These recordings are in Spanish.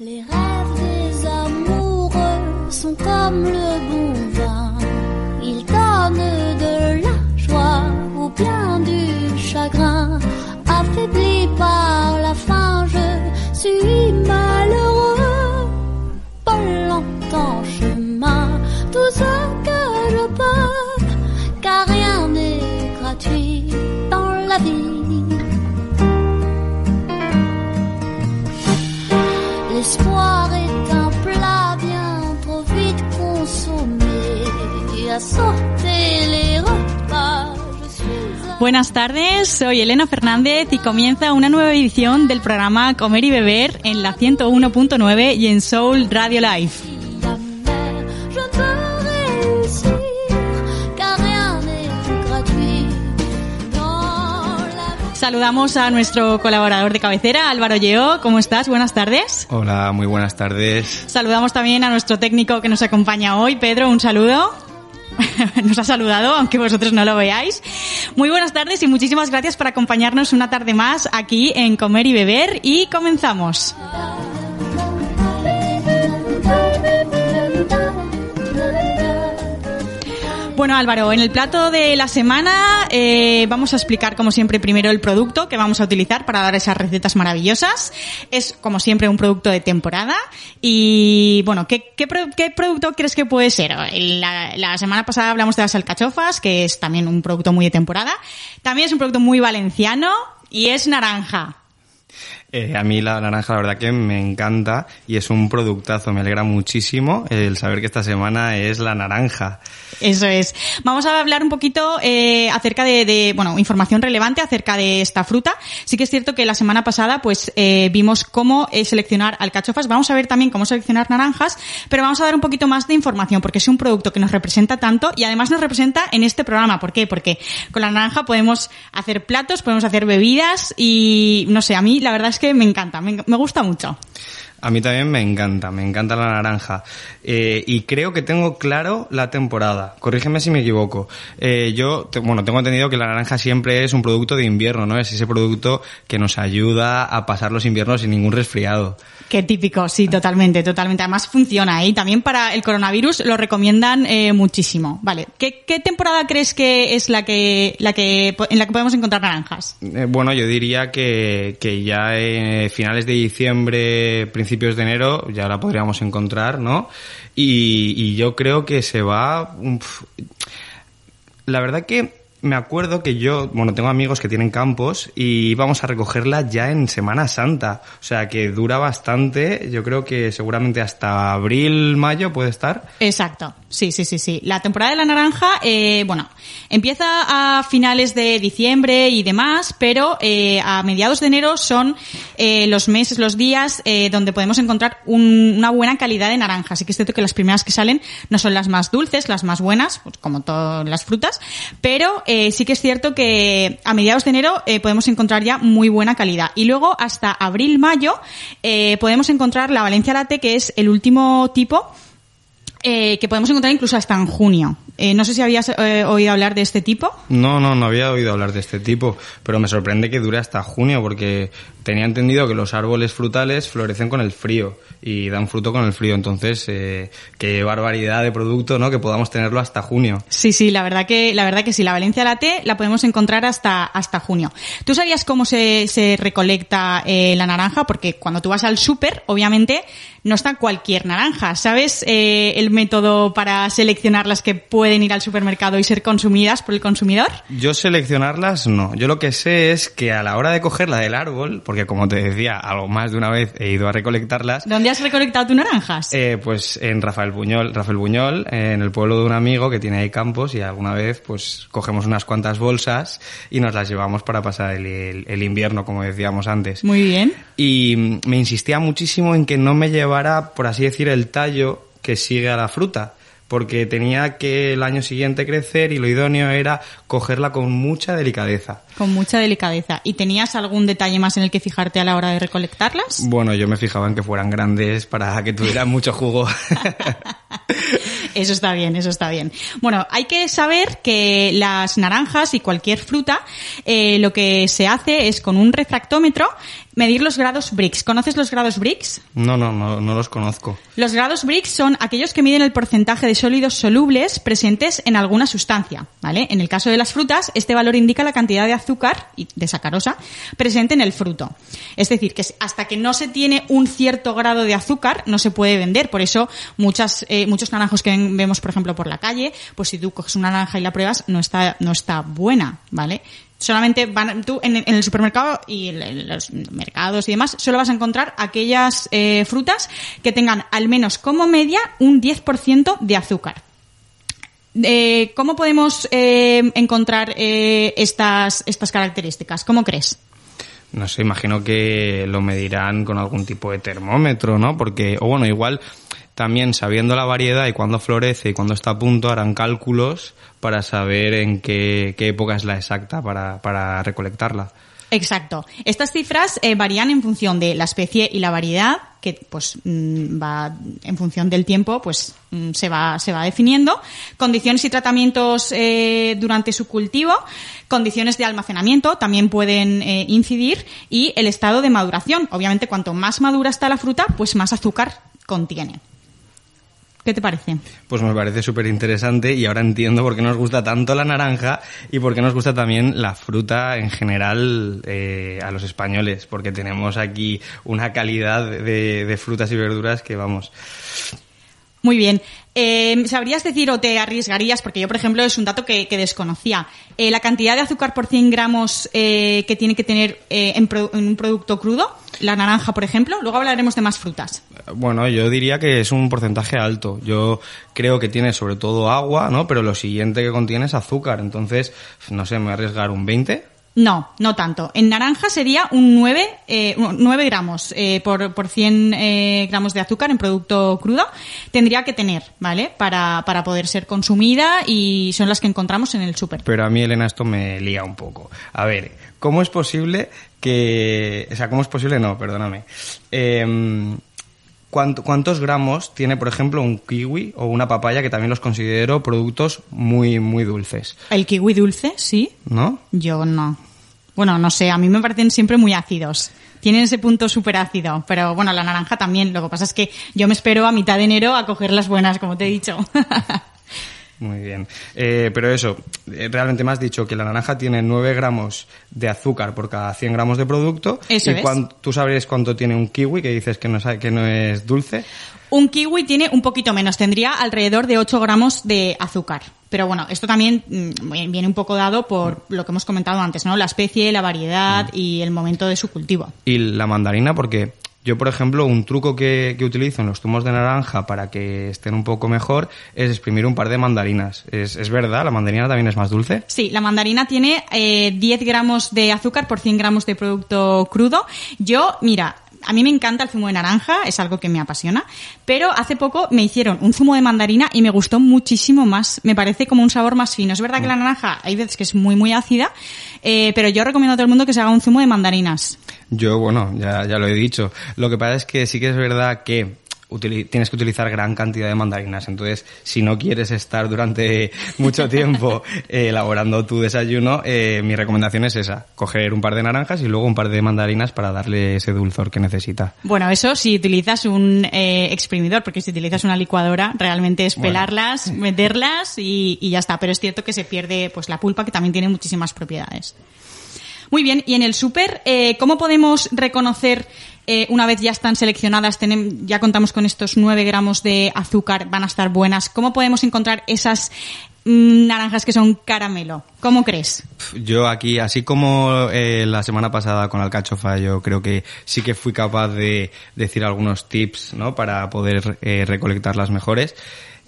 Les rêves des amoureux sont comme le Buenas tardes, soy Elena Fernández y comienza una nueva edición del programa Comer y Beber en la 101.9 y en Soul Radio Live. Saludamos a nuestro colaborador de cabecera, Álvaro Lleó. ¿Cómo estás? Buenas tardes. Hola, muy buenas tardes. Saludamos también a nuestro técnico que nos acompaña hoy, Pedro. Un saludo. Nos ha saludado, aunque vosotros no lo veáis. Muy buenas tardes y muchísimas gracias por acompañarnos una tarde más aquí en Comer y Beber y comenzamos. Bueno, Álvaro, en el plato de la semana eh, vamos a explicar, como siempre, primero el producto que vamos a utilizar para dar esas recetas maravillosas. Es, como siempre, un producto de temporada. Y, bueno, ¿qué, qué, pro- qué producto crees que puede ser? La, la semana pasada hablamos de las alcachofas, que es también un producto muy de temporada. También es un producto muy valenciano y es naranja. Eh, a mí la naranja la verdad que me encanta y es un productazo. Me alegra muchísimo el saber que esta semana es la naranja. Eso es. Vamos a hablar un poquito eh, acerca de, bueno, información relevante acerca de esta fruta. Sí que es cierto que la semana pasada, pues, eh, vimos cómo eh, seleccionar alcachofas. Vamos a ver también cómo seleccionar naranjas, pero vamos a dar un poquito más de información porque es un producto que nos representa tanto y además nos representa en este programa. ¿Por qué? Porque con la naranja podemos hacer platos, podemos hacer bebidas y, no sé, a mí la verdad es que me encanta, me, me gusta mucho. A mí también me encanta, me encanta la naranja. Eh, y creo que tengo claro la temporada. Corrígeme si me equivoco. Eh, yo, te- bueno, tengo entendido que la naranja siempre es un producto de invierno, ¿no? Es ese producto que nos ayuda a pasar los inviernos sin ningún resfriado. Qué típico, sí, totalmente, totalmente. Además funciona ¿eh? y también para el coronavirus lo recomiendan eh, muchísimo. Vale, ¿Qué, ¿qué temporada crees que es la que, la que, en la que podemos encontrar naranjas? Bueno, yo diría que, que ya finales de diciembre, principios de enero, ya la podríamos encontrar, ¿no? Y, yo creo que se va... la verdad que me acuerdo que yo, bueno, tengo amigos que tienen campos y íbamos a recogerla ya en Semana Santa. O sea que dura bastante, yo creo que seguramente hasta abril, mayo puede estar. Exacto, sí, sí, sí, sí. La temporada de la naranja, eh, bueno, empieza a finales de diciembre y demás, pero eh, a mediados de enero son eh, los meses, los días eh, donde podemos encontrar un- una buena calidad de naranja. Así que es cierto que las primeras que salen no son las más dulces, las más buenas, pues, como todas las frutas, pero eh, sí que es cierto que a mediados de enero eh, podemos encontrar ya muy buena calidad. Y luego hasta abril-mayo eh, podemos encontrar la Valencia Latte, que es el último tipo eh, que podemos encontrar incluso hasta en junio. Eh, no sé si habías eh, oído hablar de este tipo. No, no, no había oído hablar de este tipo, pero me sorprende que dure hasta junio porque tenía entendido que los árboles frutales florecen con el frío y dan fruto con el frío, entonces eh, qué barbaridad de producto, ¿no? Que podamos tenerlo hasta junio. Sí, sí, la verdad que, la verdad que sí, la Valencia Latte la podemos encontrar hasta, hasta junio. ¿Tú sabías cómo se, se recolecta eh, la naranja? Porque cuando tú vas al súper, obviamente, no está cualquier naranja. ¿Sabes el método para seleccionar las que pueden ir al supermercado y ser consumidas por el consumidor? Yo seleccionarlas no, yo lo que sé es que a la hora de cogerla del árbol, porque como te decía, algo más de una vez he ido a recolectarlas, ¿Dónde has recolectado tus naranjas? Eh, pues en Rafael Buñol, Rafael Buñol, eh, en el pueblo de un amigo que tiene ahí campos y alguna vez pues cogemos unas cuantas bolsas y nos las llevamos para pasar el, el- el invierno, como decíamos antes. Muy bien. Y mm, me insistía muchísimo en que no me llevara, por así decir, el tallo que sigue a la fruta. Porque tenía que el año siguiente crecer y lo idóneo era cogerla con mucha delicadeza. Con mucha delicadeza. ¿Y tenías algún detalle más en el que fijarte a la hora de recolectarlas? Bueno, yo me fijaba en que fueran grandes para que tuvieran mucho jugo. Eso está bien, eso está bien. Bueno, hay que saber que las naranjas y cualquier fruta, eh, lo que se hace es con un refractómetro medir los grados Brix. ¿Conoces los grados Brix? No, no, no, no los conozco. Los grados Brix son aquellos que miden el porcentaje de sólidos solubles presentes en alguna sustancia, ¿vale? En el caso de las frutas, este valor indica la cantidad de azúcar y de sacarosa presente en el fruto. Es decir, que hasta que no se tiene un cierto grado de azúcar, no se puede vender. Por eso, muchas, eh, muchos naranjos que vemos, por ejemplo, por la calle, pues si tú coges una naranja y la pruebas, no está, no está buena, ¿vale? Solamente van tú en, el supermercado y en los mercados y demás solo vas a encontrar aquellas eh, frutas que tengan al menos como media un 10% de azúcar. Eh, ¿Cómo podemos eh, encontrar estas, estas características? ¿Cómo crees? No sé, imagino que lo medirán con algún tipo de termómetro, ¿no? Porque, o bueno, igual también sabiendo la variedad y cuándo florece y cuándo está a punto, harán cálculos para saber en qué, época es la exacta para, recolectarla. Exacto. Estas cifras eh, varían en función de la especie y la variedad, que pues mm, va en función del tiempo, pues mm, se va se va definiendo. Condiciones y tratamientos eh, durante su cultivo, condiciones de almacenamiento también pueden eh, incidir y el estado de maduración. Obviamente, cuanto más madura está la fruta, pues más azúcar contiene. ¿Qué te parece? Pues me parece súper interesante y ahora entiendo por qué nos gusta tanto la naranja y por qué nos gusta también la fruta en general eh, a los españoles, porque tenemos aquí una calidad de, frutas y verduras que vamos. Muy bien. Eh, ¿Sabrías decir o te arriesgarías, porque yo, por ejemplo, es un dato que, desconocía, eh, la cantidad de azúcar por 100 gramos que tiene que tener en, un producto crudo? La naranja, por ejemplo. Luego hablaremos de más frutas. Bueno, yo diría que es un porcentaje alto. Yo creo que tiene sobre todo agua, ¿no? Pero lo siguiente que contiene es azúcar. Entonces, no sé, me voy a arriesgar un 20. No, no tanto. En naranja sería un 9, eh, 9 gramos eh, por, por 100 eh, gramos de azúcar en producto crudo. Tendría que tener, ¿vale? Para, para poder ser consumida y son las que encontramos en el súper. Pero a mí, Elena, esto me lía un poco. A ver, ¿cómo es posible que... O sea, ¿cómo es posible? No, perdóname. Eh, ¿Cuántos gramos tiene, por ejemplo, un kiwi o una papaya, que también los considero productos muy, muy dulces? ¿El kiwi dulce? Sí. ¿No? Yo no. Bueno, no sé, a mí me parecen siempre muy ácidos. Tienen ese punto súper ácido, pero bueno, la naranja también. Lo que pasa es que yo me espero a mitad de enero a coger las buenas, como te he dicho. Muy bien. Eh, pero eso, eh, realmente me has dicho que la naranja tiene 9 gramos de azúcar por cada 100 gramos de producto. Eso ¿Y tú sabes cuánto tiene un kiwi, que dices que no, que no es dulce? Un kiwi tiene un poquito menos, tendría alrededor de 8 gramos de azúcar. Pero bueno, esto también mm, viene un poco dado por lo que hemos comentado antes, ¿no? La especie, la variedad mm. y el momento de su cultivo. Y la mandarina, porque yo, por ejemplo, un truco que, utilizo en los zumos de naranja para que estén un poco mejor es exprimir un par de mandarinas. ¿Es, verdad? ¿La mandarina también es más dulce? Sí, la mandarina tiene eh, 10 gramos de azúcar por 100 gramos de producto crudo. Yo, mira, a mí me encanta el zumo de naranja, es algo que me apasiona, pero hace poco me hicieron un zumo de mandarina y me gustó muchísimo más. Me parece como un sabor más fino. Es verdad que la naranja hay veces que es muy, muy ácida, eh, pero yo recomiendo a todo el mundo que se haga un zumo de mandarinas. Yo, bueno, ya, ya lo he dicho. Lo que pasa es que sí que es verdad que tienes que utilizar gran cantidad de mandarinas. Entonces, si no quieres estar durante mucho tiempo eh, elaborando tu desayuno, eh, mi recomendación es esa, coger un par de naranjas y luego un par de mandarinas para darle ese dulzor que necesita. Bueno, eso si utilizas un eh, exprimidor, porque si utilizas una licuadora, realmente es pelarlas, meterlas y, y ya está. Pero es cierto que se pierde pues la pulpa, que también tiene muchísimas propiedades. Muy bien, y en el súper, eh, ¿cómo podemos reconocer, eh, una vez ya están seleccionadas, tenemos, ya contamos con estos 9 gramos de azúcar, van a estar buenas, ¿cómo podemos encontrar esas mm, naranjas que son caramelo? ¿Cómo crees? Yo aquí, así como eh, la semana pasada con alcachofa, yo creo que sí que fui capaz de decir algunos tips, ¿no? Para poder recolectar las mejores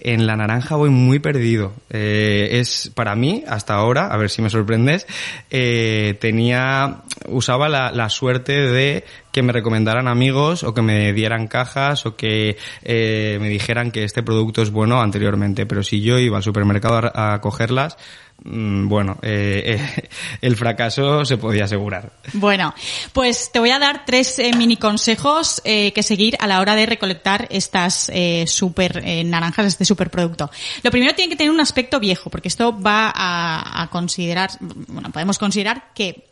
en la naranja voy muy perdido. Eh, es para mí, hasta ahora, a ver si me sorprendes, eh, tenía, usaba la, suerte de que me recomendaran amigos o que me dieran cajas o que eh, me dijeran que este producto es bueno anteriormente. Pero si yo iba al supermercado a, cogerlas, bueno, eh, eh, el fracaso se podía asegurar. Bueno, pues te voy a dar tres eh, mini consejos eh, que seguir a la hora de recolectar estas eh, super naranjas, este super producto. Lo primero tiene que tener un aspecto viejo, porque esto va a, considerar, bueno, podemos considerar que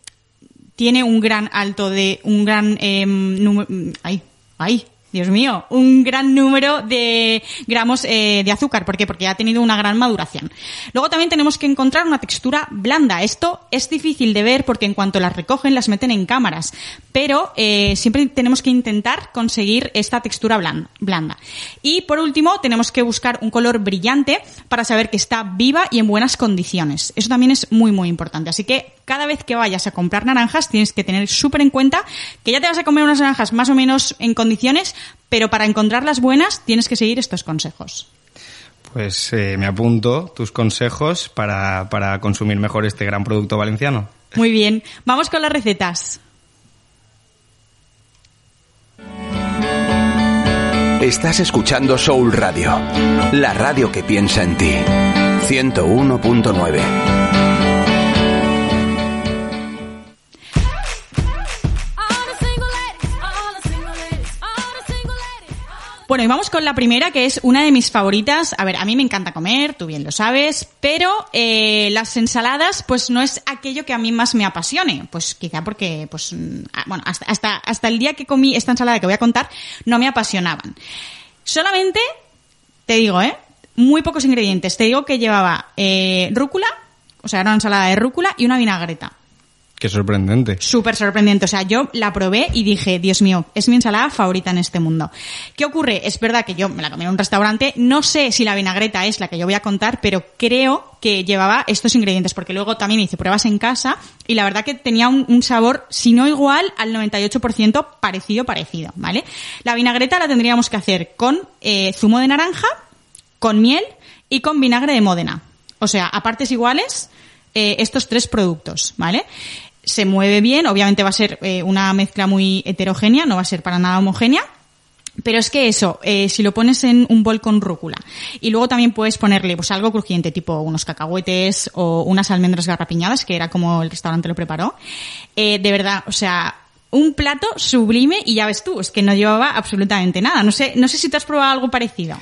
tiene un gran alto de, un gran eh, número, ay, ay, Dios mío, un gran número de gramos eh, de azúcar. ¿Por qué? Porque ha tenido una gran maduración. Luego también tenemos que encontrar una textura blanda. Esto es difícil de ver porque en cuanto las recogen las meten en cámaras. Pero eh, siempre tenemos que intentar conseguir esta textura blan- blanda. Y por último tenemos que buscar un color brillante para saber que está viva y en buenas condiciones. Eso también es muy muy importante. Así que cada vez que vayas a comprar naranjas tienes que tener súper en cuenta que ya te vas a comer unas naranjas más o menos en condiciones, pero para encontrarlas buenas tienes que seguir estos consejos. Pues eh, me apunto tus consejos para, para consumir mejor este gran producto valenciano. Muy bien, vamos con las recetas. Estás escuchando Soul Radio, la radio que piensa en ti. 101.9. Bueno, y vamos con la primera, que es una de mis favoritas. A ver, a mí me encanta comer, tú bien lo sabes, pero eh, las ensaladas, pues no es aquello que a mí más me apasione. Pues quizá porque, pues, ah, bueno, hasta, hasta, hasta el día que comí esta ensalada que voy a contar, no me apasionaban. Solamente, te digo, ¿eh? Muy pocos ingredientes. Te digo que llevaba eh, rúcula, o sea, era una ensalada de rúcula y una vinagreta. Qué sorprendente. Súper sorprendente. O sea, yo la probé y dije, Dios mío, es mi ensalada favorita en este mundo. ¿Qué ocurre? Es verdad que yo me la comí en un restaurante. No sé si la vinagreta es la que yo voy a contar, pero creo que llevaba estos ingredientes, porque luego también hice pruebas en casa y la verdad que tenía un, sabor, si no igual, al 98% parecido, parecido, ¿vale? La vinagreta la tendríamos que hacer con eh, zumo de naranja, con miel y con vinagre de Módena. O sea, a partes iguales, eh, estos tres productos, ¿vale? Se mueve bien, obviamente va a ser eh, una mezcla muy heterogénea, no va a ser para nada homogénea. Pero es que eso, eh, si lo pones en un bol con rúcula y luego también puedes ponerle pues algo crujiente, tipo unos cacahuetes o unas almendras garrapiñadas, que era como el restaurante lo preparó, eh, de verdad, o sea, un plato sublime y ya ves tú, es que no llevaba absolutamente nada. No sé, no sé si tú has probado algo parecido.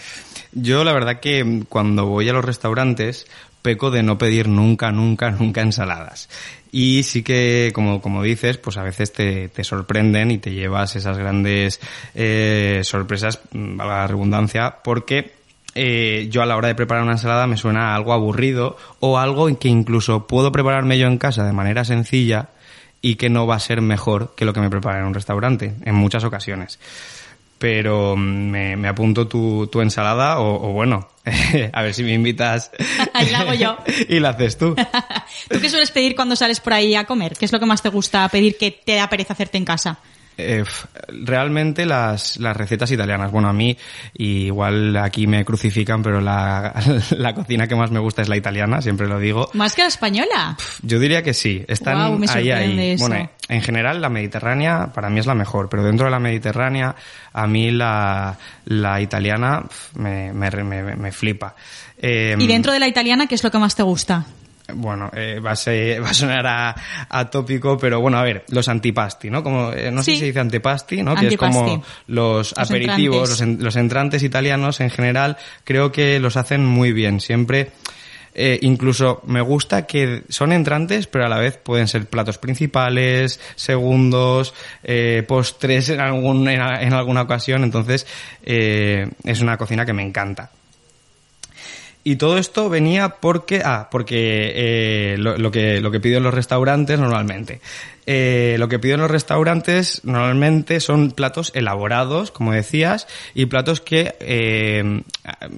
Yo la verdad que mm, cuando voy a los restaurantes peco de no pedir nunca, nunca, nunca ensaladas. Y sí que, como, como dices, pues a veces te, te sorprenden y te llevas esas grandes eh, sorpresas, mm, valga la redundancia, porque eh, yo a la hora de preparar una ensalada me suena a algo aburrido o algo en que incluso puedo prepararme yo en casa de manera sencilla y que no va a ser mejor que lo que me prepara en un restaurante, en muchas ocasiones. Pero mm, me, me apunto tu, tu ensalada o, o bueno, a ver si me invitas. Ahí la hago yo. y la haces tú. ¿Tú qué sueles pedir cuando sales por ahí a comer? ¿Qué es lo que más te gusta pedir que te da pereza hacerte en casa? Eh, realmente las, las recetas italianas, bueno, a mí igual aquí me crucifican, pero la, la cocina que más me gusta es la italiana, siempre lo digo. ¿Más que la española? Yo diría que sí, están ahí, ahí. eso. Bueno, en general la mediterránea para mí es la mejor, pero dentro de la mediterránea a mí la, la italiana me, me, me, me flipa. Eh, ¿Y dentro de la italiana qué es lo que más te gusta? Bueno, eh, va, a ser- va a sonar a, a tópico, pero bueno, a ver, los antipasti, ¿no? Como, eh, no sé si se dice antipasti, ¿no? Que es Antipasti. como los, aperitivos, entrantes. los, en- los entrantes italianos en general, creo que los hacen muy bien. Siempre, eh, incluso me gusta que son entrantes, pero a la vez pueden ser platos principales, segundos, eh, postres en, algún, en, en alguna ocasión. Entonces, eh, es una cocina que me encanta. Y todo esto venía porque, ah, porque eh, lo, que, lo que pido en los restaurantes normalmente. Eh, lo que pido en los restaurantes normalmente son platos elaborados, como decías, y platos que eh,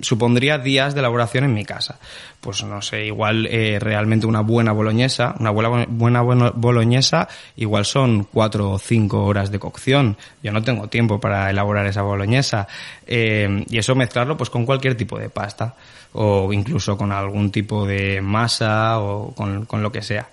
supondría días de elaboración en mi casa. Pues no sé, igual eh, realmente una buena boloñesa, una buena, buena boloñesa, igual son cuatro o cinco horas de cocción. Yo no tengo tiempo para elaborar esa boloñesa. Eh, y eso mezclarlo pues con cualquier tipo de pasta o incluso con algún tipo de masa o con, con lo que sea.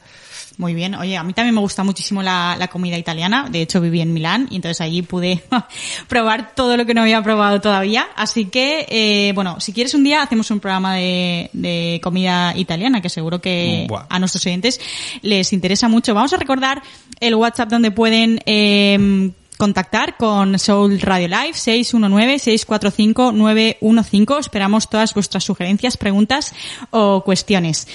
Muy bien. Oye, a mí también me gusta muchísimo la, la comida italiana. De hecho, viví en Milán y entonces allí pude probar todo lo que no había probado todavía. Así que, eh, bueno, si quieres un día hacemos un programa de, de comida italiana que seguro que Buah. a nuestros oyentes les interesa mucho. Vamos a recordar el WhatsApp donde pueden eh, contactar con Soul Radio Live 619-645-915. Esperamos todas vuestras sugerencias, preguntas o cuestiones.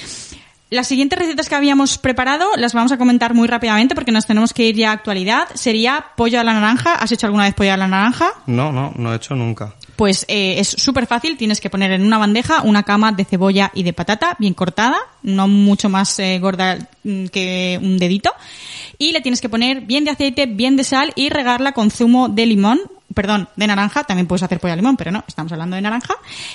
Las siguientes recetas que habíamos preparado las vamos a comentar muy rápidamente porque nos tenemos que ir ya a actualidad. Sería pollo a la naranja. ¿Has hecho alguna vez pollo a la naranja? No, no, no he hecho nunca. Pues eh, es súper fácil, tienes que poner en una bandeja una cama de cebolla y de patata bien cortada, no mucho más eh, gorda mm, que un dedito, y le tienes que poner bien de aceite, bien de sal y regarla con zumo de limón, perdón, de naranja, también puedes hacer pollo a limón, pero no, estamos hablando de naranja,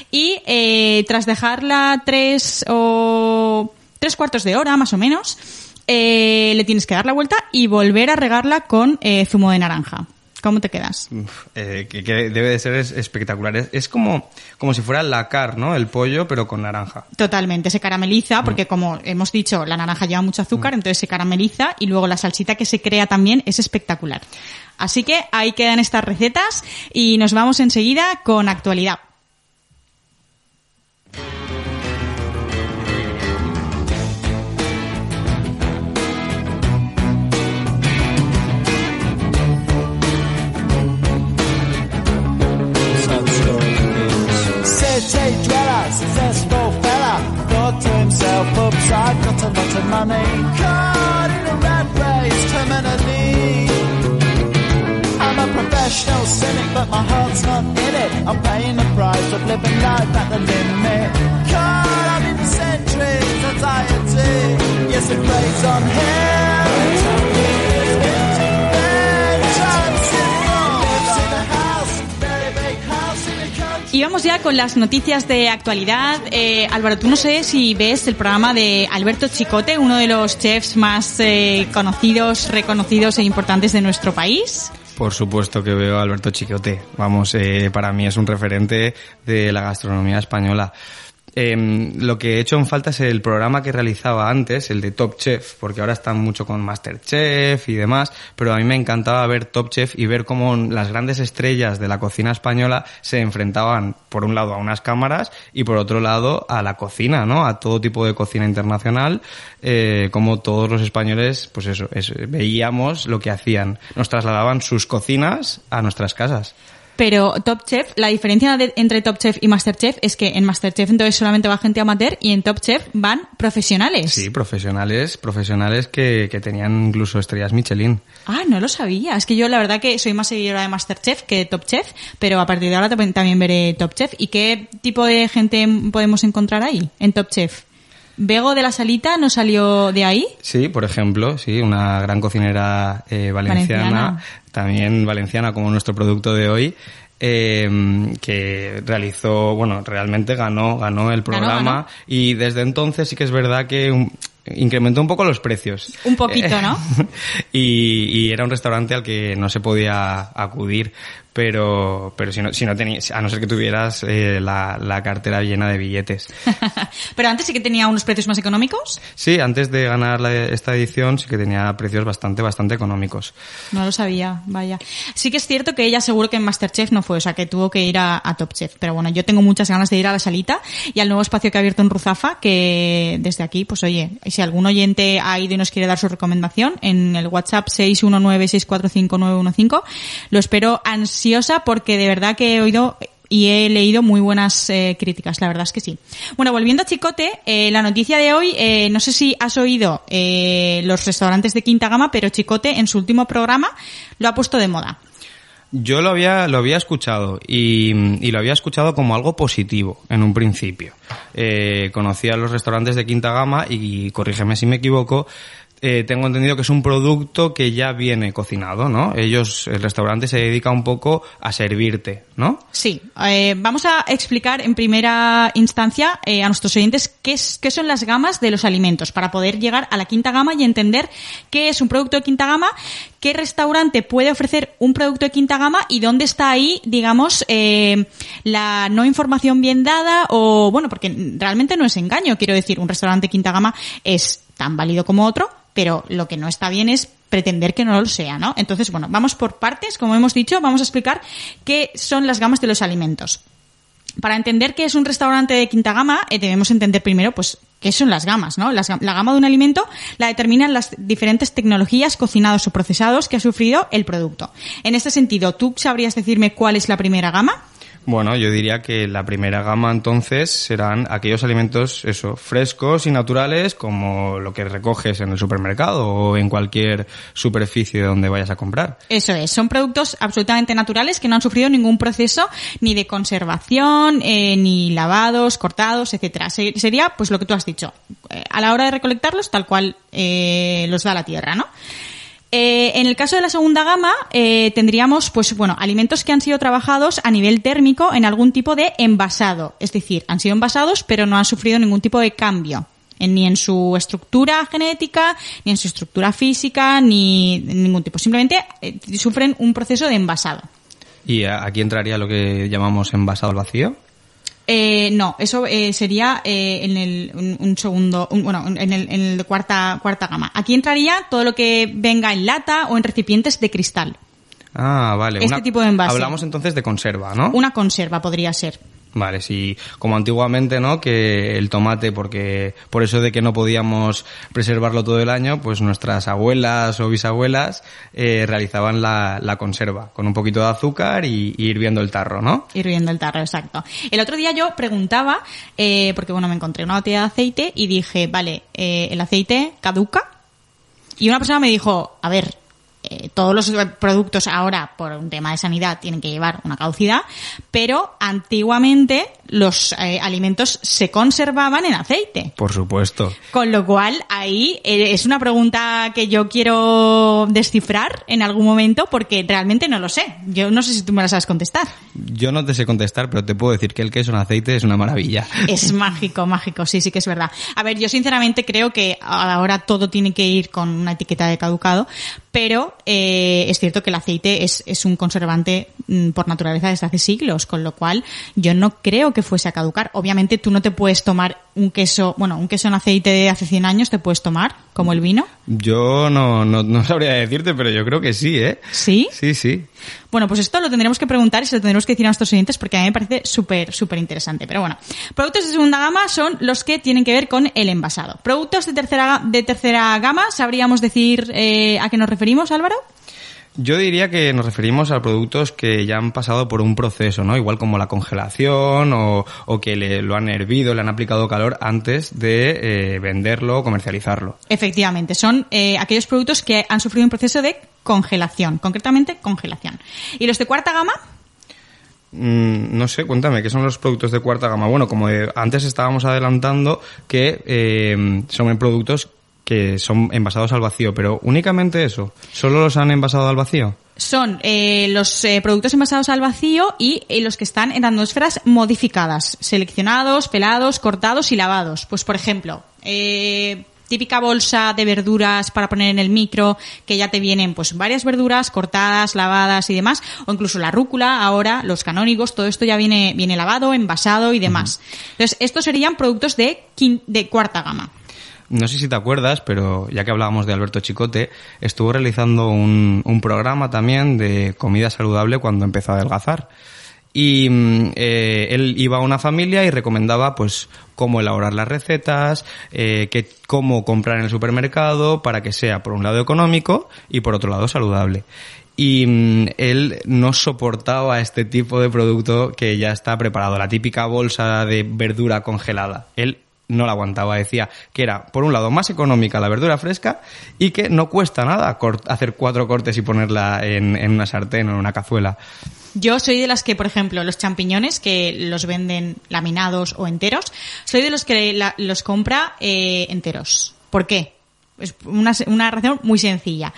y eh, tras dejarla tres o tres cuartos de hora más o menos, le tienes que dar la vuelta y volver a regarla con zumo de naranja. ¿Cómo te quedas? Uf, eh, que, que debe de ser es- espectacular. Es, es como, como si fuera la car, ¿no? El pollo, pero con naranja. Totalmente, se carameliza porque como hemos dicho, la naranja lleva mucho azúcar, entonces se carameliza y luego la salsita que se crea también es espectacular. Así que ahí quedan estas recetas y nos vamos enseguida con actualidad. Thought to himself, oops, I've got a lot of money. Caught in a rat race, terminally. I'm a professional cynic, but my heart's not in it. I'm paying the price of living life at the limit. Caught up in centuries, anxiety. Yes, it plays on him. Y vamos ya con las noticias de actualidad. Eh, Álvaro, tú no sé si ves el programa de Alberto Chicote, uno de los chefs más eh, conocidos, reconocidos e importantes de nuestro país. Por supuesto que veo a Alberto Chicote. Vamos, eh, para mí es un referente de la gastronomía española. Em, lo que he hecho en falta es el programa que realizaba antes, el de Top Chef, porque ahora están mucho con Masterchef y demás, pero a mí me encantaba ver Top Chef y ver cómo las grandes estrellas de la cocina española se enfrentaban, por un lado, a unas cámaras y por otro lado, a la cocina, ¿no? A todo tipo de cocina internacional, eh, como todos los españoles, pues eso, es- veíamos lo que hacían. Nos trasladaban sus cocinas a nuestras casas. Pero Top Chef, la diferencia de- entre Top Chef y Masterchef es que en Masterchef entonces solamente va gente amateur y en Top Chef van profesionales. Sí, profesionales, profesionales que, que tenían incluso estrellas Michelin. Ah, no lo sabía. Es que yo la verdad que soy más seguidora de Masterchef que de Top Chef, pero a partir de ahora también veré Top Chef. ¿Y qué tipo de gente podemos encontrar ahí, en Top Chef? ¿Bego de la Salita no salió de ahí? Sí, por ejemplo, sí, una gran cocinera eh, valenciana, Valenciana. También valenciana como nuestro producto de hoy, eh, que realizó, bueno, realmente ganó, ganó el programa ganó. y desde entonces sí que es verdad que incrementó un poco los precios. Un poquito, ¿no? y, y era un restaurante al que no se podía acudir, pero, pero si no, si no tenías, a no ser que tuvieras eh, la, la cartera llena de billetes. pero antes sí que tenía unos precios más económicos. Sí, antes de ganar la- esta edición sí que tenía precios bastante, bastante económicos. No lo sabía, vaya. Sí que es cierto que ella seguro que en Masterchef no fue, o sea que tuvo que ir a, a Top Chef. Pero bueno, yo tengo muchas ganas de ir a la salita y al nuevo espacio que ha abierto en Ruzafa, que desde aquí, pues oye, si algún oyente ha ido y nos quiere dar su recomendación, en el WhatsApp 619-645-915, lo espero porque de verdad que he oído y he leído muy buenas eh, críticas, la verdad es que sí. Bueno, volviendo a Chicote, eh, la noticia de hoy, eh, no sé si has oído los restaurantes de quinta gama, pero Chicote en su último programa lo ha puesto de moda. Yo lo había, lo había escuchado y, y lo había escuchado como algo positivo en un principio. Conocía los restaurantes de quinta gama y, corrígeme si me equivoco, eh, tengo entendido que es un producto que ya viene cocinado, ¿no? Ellos, el restaurante se dedica un poco a servirte, ¿no? Sí, eh, vamos a explicar en primera instancia eh, a nuestros oyentes qué, es, qué son las gamas de los alimentos para poder llegar a la quinta gama y entender qué es un producto de quinta gama, qué restaurante puede ofrecer un producto de quinta gama y dónde está ahí, digamos, eh, la no información bien dada o, bueno, porque realmente no es engaño, quiero decir, un restaurante quinta gama es tan válido como otro, pero lo que no está bien es pretender que no lo sea, ¿no? Entonces, bueno, vamos por partes, como hemos dicho, vamos a explicar qué son las gamas de los alimentos. Para entender qué es un restaurante de quinta gama, eh, debemos entender primero, pues, qué son las gamas, ¿no? Las la gama de un alimento la determinan las diferentes tecnologías cocinados o procesados que ha sufrido el producto. En este sentido, ¿tú sabrías decirme cuál es la primera gama? Bueno, yo diría que la primera gama entonces serán aquellos alimentos, eso, frescos y naturales como lo que recoges en el supermercado o en cualquier superficie donde vayas a comprar. Eso es, son productos absolutamente naturales que no han sufrido ningún proceso ni de conservación, eh, ni lavados, cortados, etcétera. Se- sería, pues lo que tú has dicho, eh, a la hora de recolectarlos, tal cual eh, los da la tierra, ¿no? Eh, en el caso de la segunda gama, eh, tendríamos, pues bueno, alimentos que han sido trabajados a nivel térmico en algún tipo de envasado. Es decir, han sido envasados, pero no han sufrido ningún tipo de cambio. ni en su estructura genética, ni en su estructura física, ni ningún tipo. Simplemente eh, sufren un proceso de envasado. Y aquí entraría lo que llamamos envasado al vacío. Eh, no, eso eh, sería eh, en el un, un segundo, un- bueno, en el, en el cuarta cuarta gama. Aquí entraría todo lo que venga en lata o en recipientes de cristal. Ah, vale. Este tipo de envase. Hablamos entonces de conserva, ¿no? Una conserva podría ser. Vale, sí, como antiguamente, ¿no? Que el tomate, porque por eso de que no podíamos preservarlo todo el año, pues nuestras abuelas o bisabuelas eh, realizaban la, la conserva con un poquito de azúcar y, y hirviendo el tarro, ¿no? Hirviendo el tarro, exacto. El otro día yo preguntaba, eh, porque bueno, me encontré una botella de aceite y dije, vale, eh, el aceite caduca. Y una persona me dijo, a ver, eh, todos los productos ahora, por un tema de sanidad, tienen que llevar una caducidad, pero antiguamente los eh, alimentos se conservaban en aceite. Por supuesto. Con lo cual, ahí eh, es una pregunta que yo quiero descifrar en algún momento porque realmente no lo sé. Yo no sé si tú me la sabes contestar. Yo no te sé contestar, pero te puedo decir que el queso en aceite es una maravilla. Es mágico, mágico, sí, sí que es verdad. A ver, yo sinceramente creo que ahora todo tiene que ir con una etiqueta de caducado, pero eh, es cierto que el aceite es, es un conservante mm, por naturaleza desde hace siglos, con lo cual yo no creo que fuese a caducar. Obviamente tú no te puedes tomar un queso, bueno, un queso en aceite de hace 100 años te puedes tomar, como el vino. Yo no, no, no sabría decirte, pero yo creo que sí, ¿eh? ¿Sí? Sí, sí. Bueno, pues esto lo tendremos que preguntar y se lo tendremos que decir a nuestros oyentes porque a mí me parece súper, súper interesante. Pero bueno, productos de segunda gama son los que tienen que ver con el envasado. Productos de tercera, de tercera gama, ¿sabríamos decir eh, a qué nos referimos, Álvaro? Yo diría que nos referimos a productos que ya han pasado por un proceso, ¿no? Igual como la congelación o, o que le, lo han hervido, le han aplicado calor antes de eh, venderlo o comercializarlo. Efectivamente, son eh, aquellos productos que han sufrido un proceso de congelación, concretamente congelación. ¿Y los de cuarta gama? Mm, no sé, cuéntame, ¿qué son los productos de cuarta gama? Bueno, como eh, antes estábamos adelantando que eh, son productos que son envasados al vacío, pero únicamente eso, ¿solo los han envasado al vacío? Son eh, los eh, productos envasados al vacío y eh, los que están en atmósferas modificadas, seleccionados, pelados, cortados y lavados. Pues, por ejemplo, eh, típica bolsa de verduras para poner en el micro, que ya te vienen pues varias verduras cortadas, lavadas y demás, o incluso la rúcula, ahora los canónigos, todo esto ya viene, viene lavado, envasado y demás. Entonces, estos serían productos de, quin- de cuarta gama. No sé si te acuerdas, pero ya que hablábamos de Alberto Chicote, estuvo realizando un, un programa también de comida saludable cuando empezó a adelgazar. Y mm, eh, él iba a una familia y recomendaba pues cómo elaborar las recetas, eh, cómo comprar en el supermercado para que sea por un lado económico y por otro lado saludable. Y mm, él no soportaba este tipo de producto que ya está preparado, la típica bolsa de verdura congelada. Él no la aguantaba, decía que era, por un lado, más económica la verdura fresca y que no cuesta nada hacer cuatro cortes y ponerla en, en una sartén o en una cazuela. Yo soy de las que, por ejemplo, los champiñones que los venden laminados o enteros, soy de los que los compra eh, enteros. ¿Por qué? Es una, una razón muy sencilla.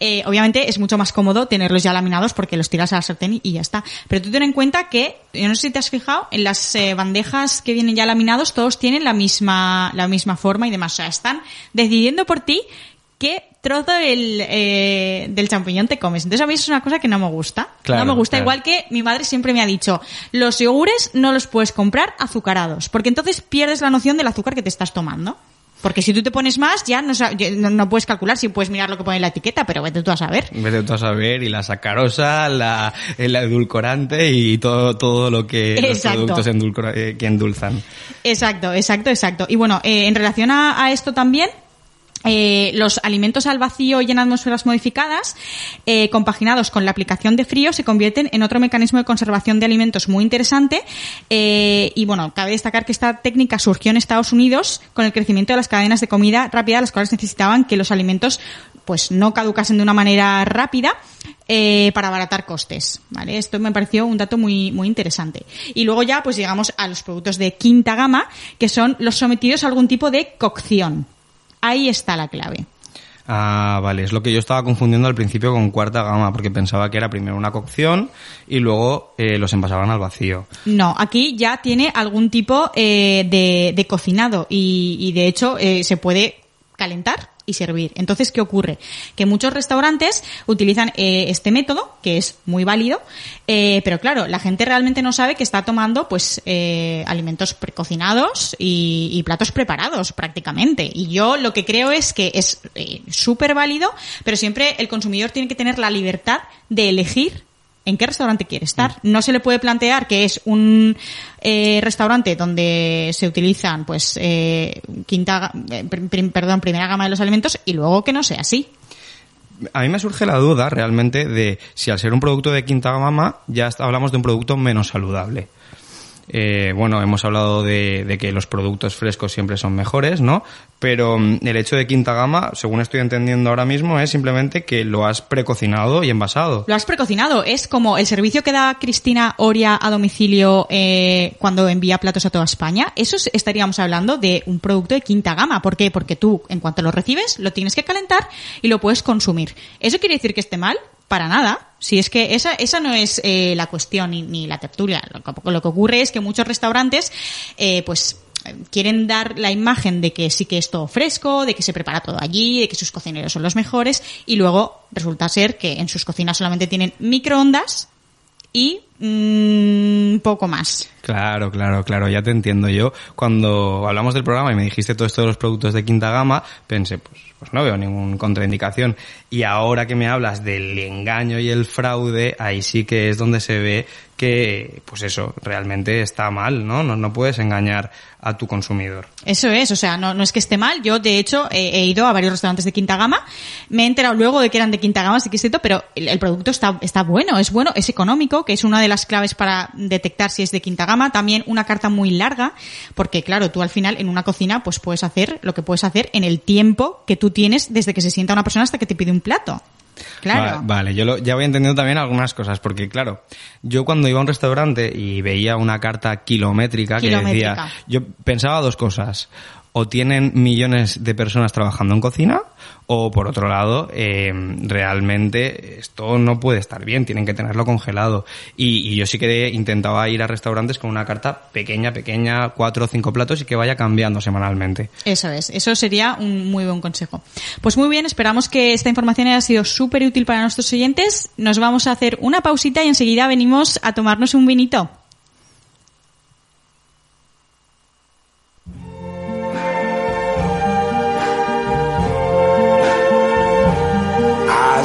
Eh, obviamente es mucho más cómodo tenerlos ya laminados porque los tiras a la sartén y, y ya está. Pero tú ten en cuenta que, yo no sé si te has fijado, en las eh, bandejas que vienen ya laminados todos tienen la misma, la misma forma y demás. O sea, están decidiendo por ti qué trozo del, eh, del champiñón te comes. Entonces a mí eso es una cosa que no me gusta. Claro, no me gusta. claro. Igual que mi madre siempre me ha dicho, los yogures no los puedes comprar azucarados, porque entonces pierdes la noción del azúcar que te estás tomando. Porque si tú te pones más, ya no, no, no puedes calcular si puedes mirar lo que pone en la etiqueta, pero vete tú a saber. Vete tú a saber, y la sacarosa, la, el edulcorante y todo, todo lo que los productos eh, que endulzan. Exacto, exacto, exacto. Y bueno, eh, en relación a, a esto también, eh, los alimentos al vacío y en atmósferas modificadas, eh, compaginados con la aplicación de frío, se convierten en otro mecanismo de conservación de alimentos muy interesante. Eh, y bueno, cabe destacar que esta técnica surgió en Estados Unidos con el crecimiento de las cadenas de comida rápida, las cuales necesitaban que los alimentos pues no caducasen de una manera rápida eh, para abaratar costes, ¿vale? Esto me pareció un dato muy, muy interesante. Y luego ya pues llegamos a los productos de quinta gama, que son los sometidos a algún tipo de cocción. Ahí está la clave. Ah, vale, es lo que yo estaba confundiendo al principio con cuarta gama, porque pensaba que era primero una cocción y luego eh, los envasaban al vacío. No, aquí ya tiene algún tipo eh, de, de cocinado y, y de hecho eh, se puede calentar y servir. Entonces, ¿qué ocurre? Que muchos restaurantes utilizan eh, este método, que es muy válido, eh, pero claro, la gente realmente no sabe que está tomando pues eh, alimentos precocinados y, y platos preparados prácticamente. Y yo lo que creo es que es eh, súper válido, pero siempre el consumidor tiene que tener la libertad de elegir en qué restaurante quiere estar. No se le puede plantear que es un eh, restaurante donde se utilizan, pues, eh, quinta, eh, prim- perdón, primera gama de los alimentos y luego que no sea así. A mí me surge la duda realmente de si al ser un producto de quinta gama ya hablamos de un producto menos saludable. Eh, bueno, hemos hablado de, que los productos frescos siempre son mejores, ¿no? Pero mm, el hecho de quinta gama, según estoy entendiendo ahora mismo, es simplemente que lo has precocinado y envasado. Lo has precocinado. Es como el servicio que da Cristina Oria a domicilio eh, cuando envía platos a toda España. Eso es- estaríamos hablando de un producto de quinta gama. ¿Por qué? Porque tú, en cuanto lo recibes, lo tienes que calentar y lo puedes consumir. ¿Eso quiere decir que esté mal? Para nada. Si es que esa, esa no es eh, la cuestión ni, ni la tertulia. Lo que, lo que ocurre es que muchos restaurantes, eh, pues, quieren dar la imagen de que sí que es todo fresco, de que se prepara todo allí, de que sus cocineros son los mejores, y luego resulta ser que en sus cocinas solamente tienen microondas y mm, poco más. Claro, claro, claro, ya te entiendo. Yo, cuando hablamos del programa y me dijiste todo esto de los productos de quinta gama, pensé, pues, pues no veo ninguna contraindicación. Y ahora que me hablas del engaño y el fraude, ahí sí que es donde se ve que, pues eso, realmente está mal, ¿no? No, no puedes engañar a tu consumidor. Eso es, o sea, no, no es que esté mal. Yo, de hecho, he, ido a varios restaurantes de quinta gama. Me he enterado luego de que eran de quinta gama, sí que es cierto, pero el, el producto está, está bueno, es bueno, es económico, que es una de las claves para detectar si es de quinta gama. También una carta muy larga, porque claro, tú al final en una cocina pues puedes hacer lo que puedes hacer en el tiempo que tú tienes desde que se sienta una persona hasta que te pide un plato. Claro. Va- vale, yo lo- ya voy entendiendo también algunas cosas, porque claro, yo cuando iba a un restaurante y veía una carta kilométrica, que decía, yo pensaba dos cosas. O tienen millones de personas trabajando en cocina, o por otro lado, eh, realmente esto no puede estar bien, tienen que tenerlo congelado. Y, y yo sí que intentaba ir a restaurantes con una carta pequeña, pequeña, cuatro o cinco platos y que vaya cambiando semanalmente. Eso es, eso sería un muy buen consejo. Pues muy bien, esperamos que esta información haya sido súper útil para nuestros oyentes. Nos vamos a hacer una pausita y enseguida venimos a tomarnos un vinito.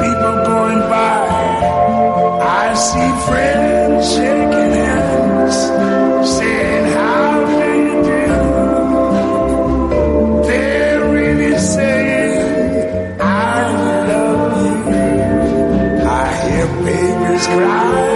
people going by. I see friends shaking hands, saying, How do you do? They're really saying, I love you. I hear babies cry.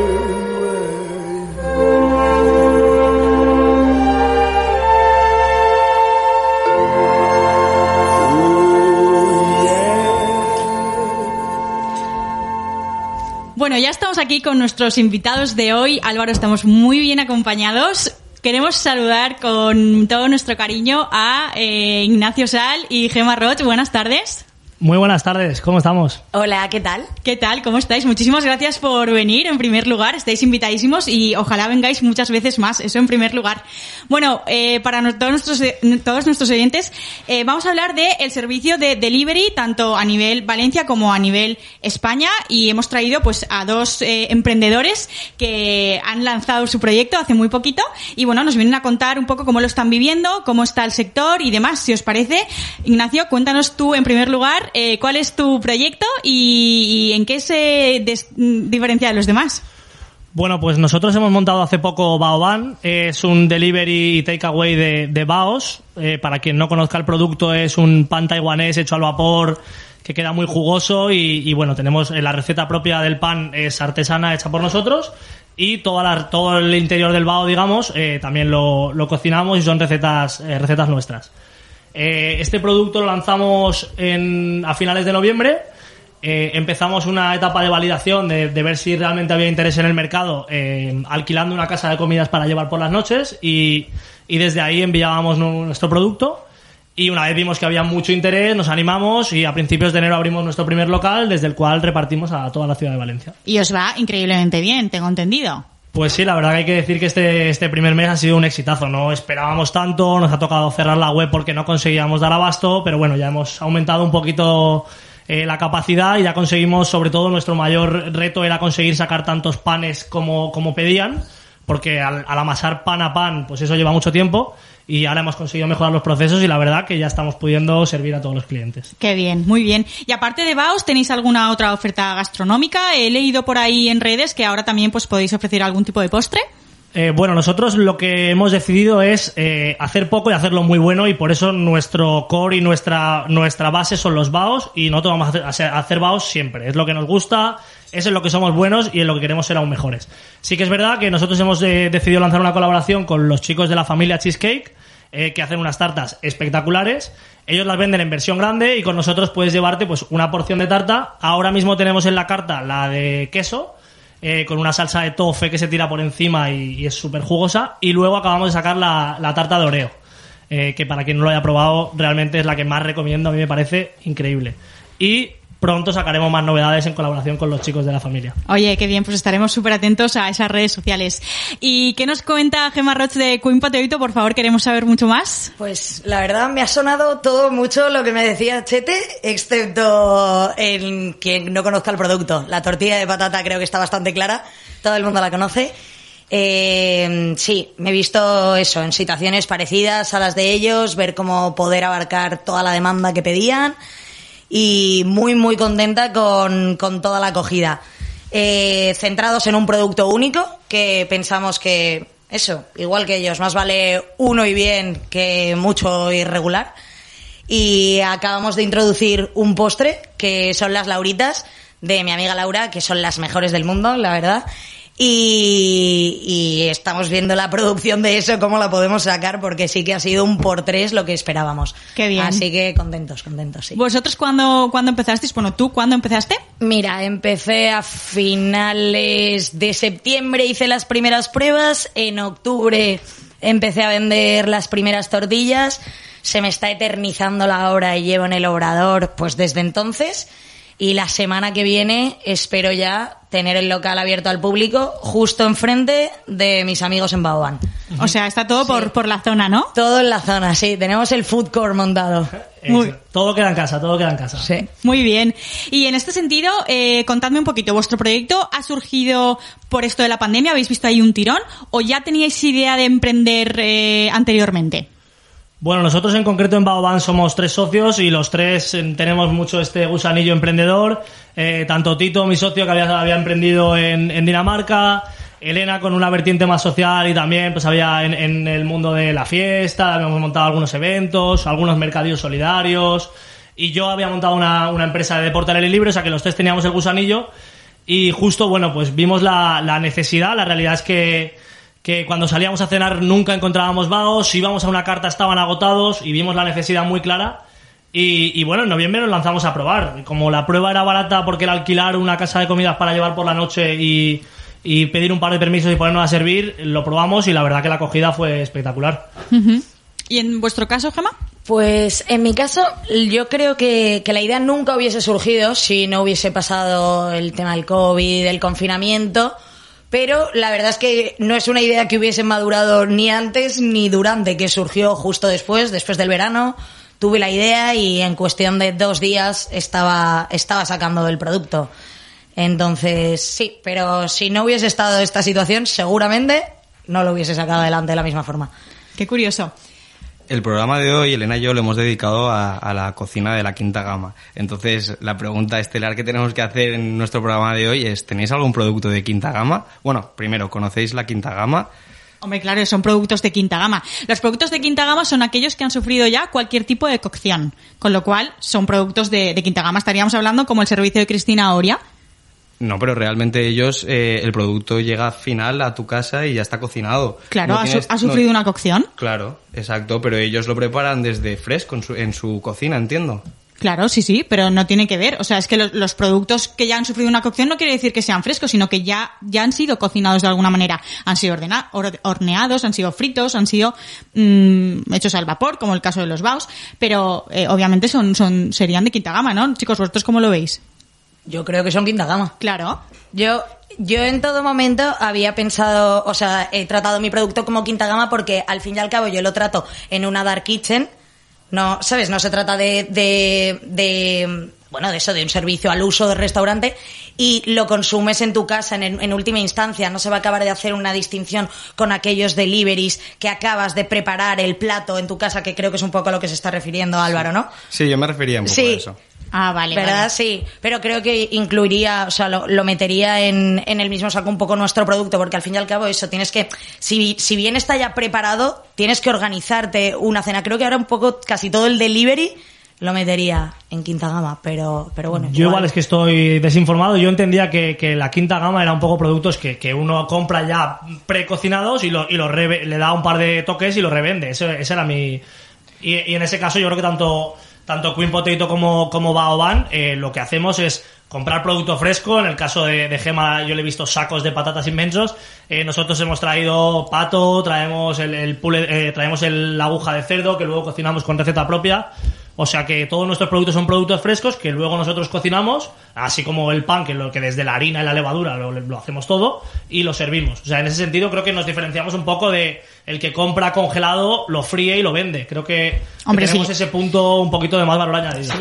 Bueno, ya estamos aquí con nuestros invitados de hoy. Álvaro, estamos muy bien acompañados. Queremos saludar con todo nuestro cariño a eh, Ignacio Sal y Gemma Roch. Buenas tardes. Muy buenas tardes, ¿cómo estamos? Hola, ¿qué tal? ¿Qué tal? ¿Cómo estáis? Muchísimas gracias por venir, en primer lugar. Estáis invitadísimos y ojalá vengáis muchas veces más. Eso en primer lugar. Bueno, eh, para no- todos nuestros, eh, todos nuestros oyentes, eh, vamos a hablar del el servicio de delivery, tanto a nivel Valencia como a nivel España. Y hemos traído pues a dos eh, emprendedores que han lanzado su proyecto hace muy poquito. Y bueno, nos vienen a contar un poco cómo lo están viviendo, cómo está el sector y demás. Si os parece, Ignacio, cuéntanos tú en primer lugar eh, cuál es tu proyecto y, y en qué se diferencia de los demás. Bueno, pues nosotros hemos montado hace poco Baoban, es un delivery y takeaway de, de Baos. Eh, para quien no conozca el producto, es un pan taiwanés hecho al vapor que queda muy jugoso y, y bueno, tenemos eh, la receta propia del pan es artesana hecha por nosotros y toda la- todo el interior del bao, digamos, eh, también lo, lo cocinamos y son recetas, eh, recetas nuestras. Eh, este producto lo lanzamos en, a finales de noviembre. Eh, empezamos una etapa de validación de, de ver si realmente había interés en el mercado, eh, alquilando una casa de comidas para llevar por las noches y, y desde ahí enviábamos nu- nuestro producto. Y una vez vimos que había mucho interés, nos animamos y a principios de enero abrimos nuestro primer local, desde el cual repartimos a toda la ciudad de Valencia. Y os va increíblemente bien, tengo entendido. Pues sí, la verdad que hay que decir que este, este primer mes ha sido un exitazo. No esperábamos tanto, nos ha tocado cerrar la web porque no conseguíamos dar abasto, pero bueno, ya hemos aumentado un poquito eh, la capacidad y ya conseguimos, sobre todo, nuestro mayor reto era conseguir sacar tantos panes como, como pedían, porque al, al amasar pan a pan, pues eso lleva mucho tiempo y ahora hemos conseguido mejorar los procesos y la verdad que ya estamos pudiendo servir a todos los clientes. Qué bien, muy bien. Y aparte de Baos, ¿tenéis alguna otra oferta gastronómica? He leído por ahí en redes que ahora también pues podéis ofrecer algún tipo de postre. Eh, bueno, nosotros lo que hemos decidido es eh, hacer poco y hacerlo muy bueno y por eso nuestro core y nuestra, nuestra base son los baos y nosotros vamos a hacer, baos siempre. Es lo que nos gusta, es en lo que somos buenos y en lo que queremos ser aún mejores. Sí que es verdad que nosotros hemos eh, decidido lanzar una colaboración con los chicos de la familia Cheesecake eh, que hacen unas tartas espectaculares. Ellos las venden en versión grande y con nosotros puedes llevarte pues una porción de tarta. Ahora mismo tenemos en la carta la de queso, eh, con una salsa de tofe que se tira por encima y, es súper jugosa. Y luego acabamos de sacar la, la tarta de Oreo, eh, que para quien no lo haya probado realmente es la que más recomiendo, a mí me parece increíble. Y pronto sacaremos más novedades en colaboración con los chicos de la familia. Oye, qué bien, pues estaremos súper atentos a esas redes sociales. ¿Y qué nos comenta Gemma Roch de Queen Potato? Por favor, queremos saber mucho más. Pues la verdad me ha sonado todo mucho lo que me decía Chete, excepto en quien no conozca el producto. La tortilla de patata creo que está bastante clara, todo el mundo la conoce. Eh, sí, me he visto eso en situaciones parecidas a las de ellos, ver cómo poder abarcar toda la demanda que pedían y muy muy contenta con, con toda la acogida. Eh, centrados en un producto único que pensamos que eso, igual que ellos, más vale uno y bien que mucho irregular. Y acabamos de introducir un postre que son las lauritas de mi amiga Laura, que son las mejores del mundo, la verdad. Y, y estamos viendo la producción de eso, cómo la podemos sacar, porque sí que ha sido un por tres lo que esperábamos. Qué bien. Así que contentos, contentos, sí. ¿Vosotros cuándo, cuándo empezasteis? Bueno, ¿tú cuándo empezaste? Mira, empecé a finales de septiembre, hice las primeras pruebas, en octubre empecé a vender las primeras tortillas, se me está eternizando la hora y llevo en el obrador pues desde entonces Y la semana que viene espero ya tener el local abierto al público justo enfrente de mis amigos en Baoban. O sea, está todo por, por la zona, ¿no? Todo en la zona, sí. Tenemos el food court montado. Muy- Eso. Todo queda en casa, todo queda en casa. Sí. Muy bien. Y en este sentido, eh, contadme un poquito, ¿vuestro proyecto ha surgido por esto de la pandemia? ¿Habéis visto ahí un tirón? ¿O ya teníais idea de emprender eh, anteriormente? Bueno, nosotros en concreto en Baoban somos tres socios y los tres eh, tenemos mucho este gusanillo emprendedor. Eh, tanto Tito, mi socio, que había, había emprendido en, Dinamarca, Elena con una vertiente más social y también pues había en, en el mundo de la fiesta, habíamos montado algunos eventos, algunos mercadillos solidarios y yo había montado una, una empresa de deporte al aire libre, o sea que los tres teníamos el gusanillo y justo, bueno, pues vimos la, la necesidad, la realidad es que que cuando salíamos a cenar nunca encontrábamos vagos, si íbamos a una carta estaban agotados y vimos la necesidad muy clara. Y, y bueno, en noviembre nos lanzamos a probar. Como la prueba era barata porque era alquilar una casa de comidas para llevar por la noche y, y pedir un par de permisos y ponernos a servir, lo probamos y la verdad que la acogida fue espectacular. ¿Y en vuestro caso, Gemma? Pues en mi caso, yo creo que, que la idea nunca hubiese surgido si no hubiese pasado el tema del COVID, del confinamiento. Pero la verdad es que no es una idea que hubiese madurado ni antes ni durante, que surgió justo después, después del verano. Tuve la idea y en cuestión de dos días estaba, estaba sacando el producto. Entonces, sí, pero si no hubiese estado esta situación, seguramente no lo hubiese sacado adelante de la misma forma. Qué curioso. El programa de hoy, Elena y yo, lo hemos dedicado a, la cocina de la quinta gama. Entonces, la pregunta estelar que tenemos que hacer en nuestro programa de hoy es, ¿tenéis algún producto de quinta gama? Bueno, primero, ¿conocéis la quinta gama? Hombre, claro, son productos de quinta gama. Los productos de quinta gama son aquellos que han sufrido ya cualquier tipo de cocción. Con lo cual, son productos de quinta gama. Estaríamos hablando como el servicio de Cristina Oria. No, pero realmente ellos, eh, el producto llega final a tu casa y ya está cocinado. Claro, No ha, su- no- sufrido una cocción. Claro, exacto, pero ellos lo preparan desde fresco en su, en su cocina, entiendo. Claro, sí, sí, pero no tiene que ver. O sea, es que los, los productos que ya han sufrido una cocción no quiere decir que sean frescos, sino que ya, ya han sido cocinados de alguna manera. Han sido ordena- or- horneados, han sido fritos, han sido mm, hechos al vapor, como el caso de los baos, pero eh, obviamente son, son, serían de quinta gama, ¿no? Chicos, ¿vosotros cómo lo veis? Yo creo que son quinta gama. Claro. Yo, yo en todo momento había pensado, o sea, he tratado mi producto como quinta gama porque al fin y al cabo yo lo trato en una dark kitchen. No, ¿sabes? No se trata de, de, de, bueno, de eso, de un servicio al uso de restaurante y lo consumes en tu casa en, en última instancia. No se va a acabar de hacer una distinción con aquellos deliveries que acabas de preparar el plato en tu casa, que creo que es un poco a lo que se está refiriendo Álvaro, ¿no? Sí, yo me refería un poco Sí. a eso. Ah, vale. ¿Verdad? vale. Sí, pero creo que incluiría, o sea, lo, lo metería en, en el mismo saco un poco nuestro producto, porque al fin y al cabo eso, tienes que, si, si bien está ya preparado, tienes que organizarte una cena. Creo que ahora un poco casi todo el delivery lo metería en quinta gama, pero, pero bueno. Yo igual es que estoy desinformado. Yo entendía que, que la quinta gama era un poco productos que, que uno compra ya precocinados y, lo, y lo reve- le da un par de toques y lo revende. Ese, ese era mi... Y, y en ese caso yo creo que tanto, tanto Queen Potato como, como Baoban eh, lo que hacemos es comprar producto fresco. En el caso de, de Gema yo le he visto sacos de patatas inmensos. Eh, nosotros hemos traído pato, traemos el, el pule- eh, traemos el- la aguja de cerdo que luego cocinamos con receta propia. O sea que todos nuestros productos son productos frescos que luego nosotros cocinamos, así como el pan, que lo que desde la harina y la levadura lo, lo hacemos todo, y lo servimos. O sea, en ese sentido creo que nos diferenciamos un poco de el que compra congelado, lo fríe y lo vende. Creo que, tenemos sí. ese punto un poquito de más valor añadido.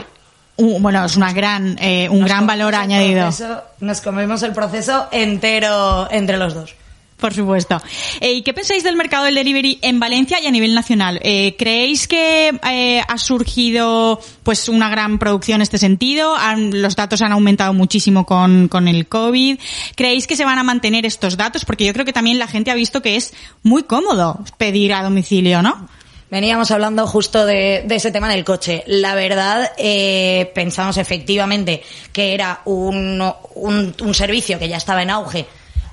Uh, bueno, es una gran, eh, un Nos gran valor añadido. proceso- nos comemos el proceso entero entre los dos. Por supuesto. Eh, ¿Y qué pensáis del mercado del delivery en Valencia y a nivel nacional? Eh, ¿Creéis que eh, ha surgido pues una gran producción en este sentido? Los datos han aumentado muchísimo con, con el COVID. ¿Creéis que se van a mantener estos datos? Porque yo creo que también la gente ha visto que es muy cómodo pedir a domicilio, ¿no? Veníamos hablando justo de, de ese tema del coche. La verdad, eh, pensamos efectivamente que era un, un, un servicio que ya estaba en auge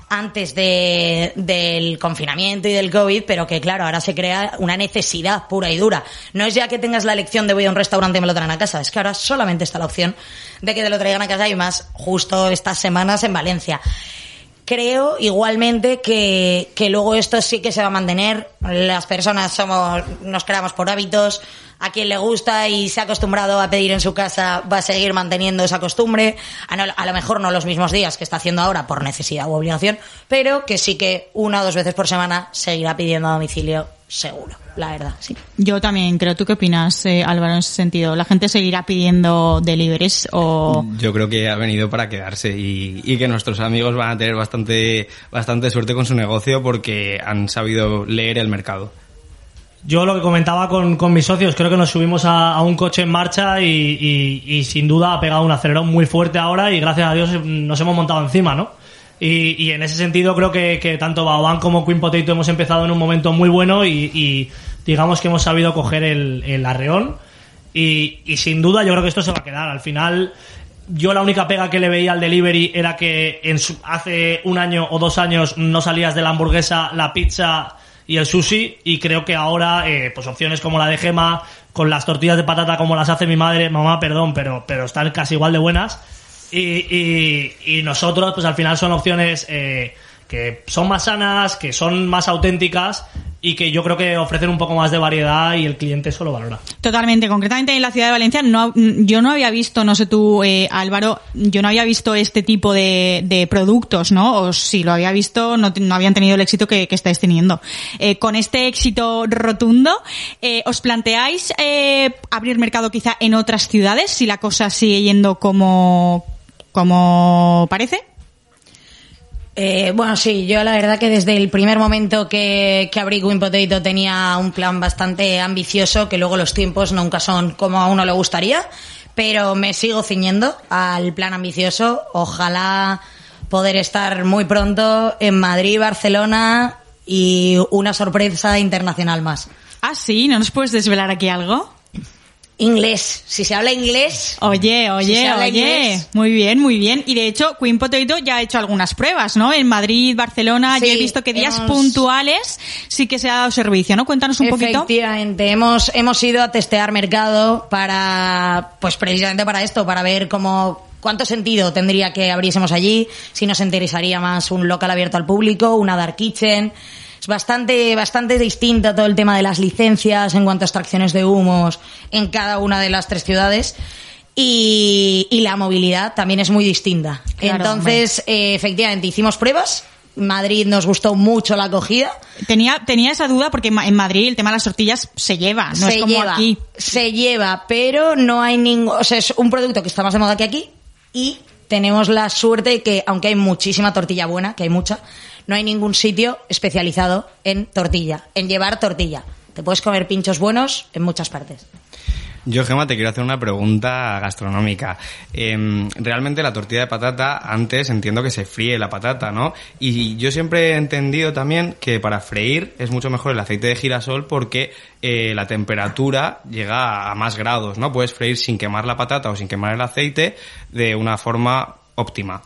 antes de, del confinamiento y del COVID, pero que claro, ahora se crea una necesidad pura y dura. No es ya que tengas la elección de voy a un restaurante y me lo traen a casa, es que ahora solamente está la opción de que te lo traigan a casa y más justo estas semanas en Valencia. Creo igualmente que, que luego esto sí que se va a mantener. Las personas somos, nos creamos por hábitos. A quien le gusta y se ha acostumbrado a pedir en su casa va a seguir manteniendo esa costumbre. A, no- a lo mejor no los mismos días que está haciendo ahora por necesidad u obligación, pero que sí que una o dos veces por semana seguirá pidiendo a domicilio seguro, la verdad, sí. Yo también creo. ¿Tú qué opinas, eh, Álvaro, en ese sentido? ¿La gente seguirá pidiendo deliveries o...? Yo creo que ha venido para quedarse y, y que nuestros amigos van a tener bastante, bastante suerte con su negocio porque han sabido leer el mercado. Yo lo que comentaba con, con mis socios, creo que nos subimos a, a un coche en marcha y, y- y sin duda ha pegado un acelerón muy fuerte ahora y gracias a Dios nos hemos montado encima, ¿no? Y, y en ese sentido creo que, que tanto Baoban como Queen Potato hemos empezado en un momento muy bueno y, y digamos que hemos sabido coger el, el arreón. Y, y sin duda yo creo que esto se va a quedar. Al final yo la única pega que le veía al delivery era que en su- hace un año o dos años no salías de la hamburguesa, la pizza y el sushi. Y creo que ahora eh, pues opciones como la de Gema con las tortillas de patata como las hace mi madre, mamá, perdón, pero, pero están casi igual de buenas y, y, nosotros pues al final son opciones eh, que son más sanas, que son más auténticas y que yo creo que ofrecen un poco más de variedad y el cliente eso lo valora. Totalmente, concretamente en la ciudad de Valencia, no, yo no había visto, no sé tú, eh, Álvaro, yo no había visto este tipo de, productos, ¿no? O si lo había visto, no, no habían tenido el éxito que, estáis teniendo. Eh, con este éxito rotundo, eh, ¿os planteáis abrir mercado quizá en otras ciudades si la cosa sigue yendo como, como parece? Eh, bueno, sí, yo la verdad que desde el primer momento que, que abrí Queen Potato tenía un plan bastante ambicioso, que luego los tiempos nunca son como a uno le gustaría, pero me sigo ciñendo al plan ambicioso. Ojalá poder estar muy pronto en Madrid, Barcelona y una sorpresa internacional más. Ah, sí, ¿no nos puedes desvelar aquí algo? Inglés, si se habla inglés. Oye, oye, oye. inglés. Muy bien, muy bien. Y de hecho, Queen Potato ya ha hecho algunas pruebas, ¿no? En Madrid, Barcelona, Sí, yo he visto que días hemos- puntuales sí que se ha dado servicio, ¿no? Cuéntanos un poquito. Efectivamente, hemos, hemos ido a testear mercado para, pues precisamente para esto, para ver cómo, cuánto sentido tendría que abriésemos allí, si nos interesaría más un local abierto al público, una dark kitchen. Es bastante, bastante distinto todo el tema de las licencias en cuanto a extracciones de humos en cada una de las tres ciudades. Y, y la movilidad también es muy distinta. Claro, Entonces, eh, efectivamente, hicimos pruebas. Madrid nos gustó mucho la acogida. Tenía, tenía esa duda porque en Madrid el tema de las tortillas se lleva, no se es como lleva, aquí. Se lleva, pero no hay ningún... O sea, es un producto que está más de moda que aquí y tenemos la suerte de que, aunque hay muchísima tortilla buena, que hay mucha, no hay ningún sitio especializado en tortilla, en llevar tortilla. Te puedes comer pinchos buenos en muchas partes. Yo, Gemma, te quiero hacer una pregunta gastronómica. Em, realmente la tortilla de patata, antes entiendo que se fríe la patata, ¿no? Y yo siempre he entendido también que para freír es mucho mejor el aceite de girasol porque eh, la temperatura llega a más grados, ¿no? Puedes freír sin quemar la patata o sin quemar el aceite de una forma óptima.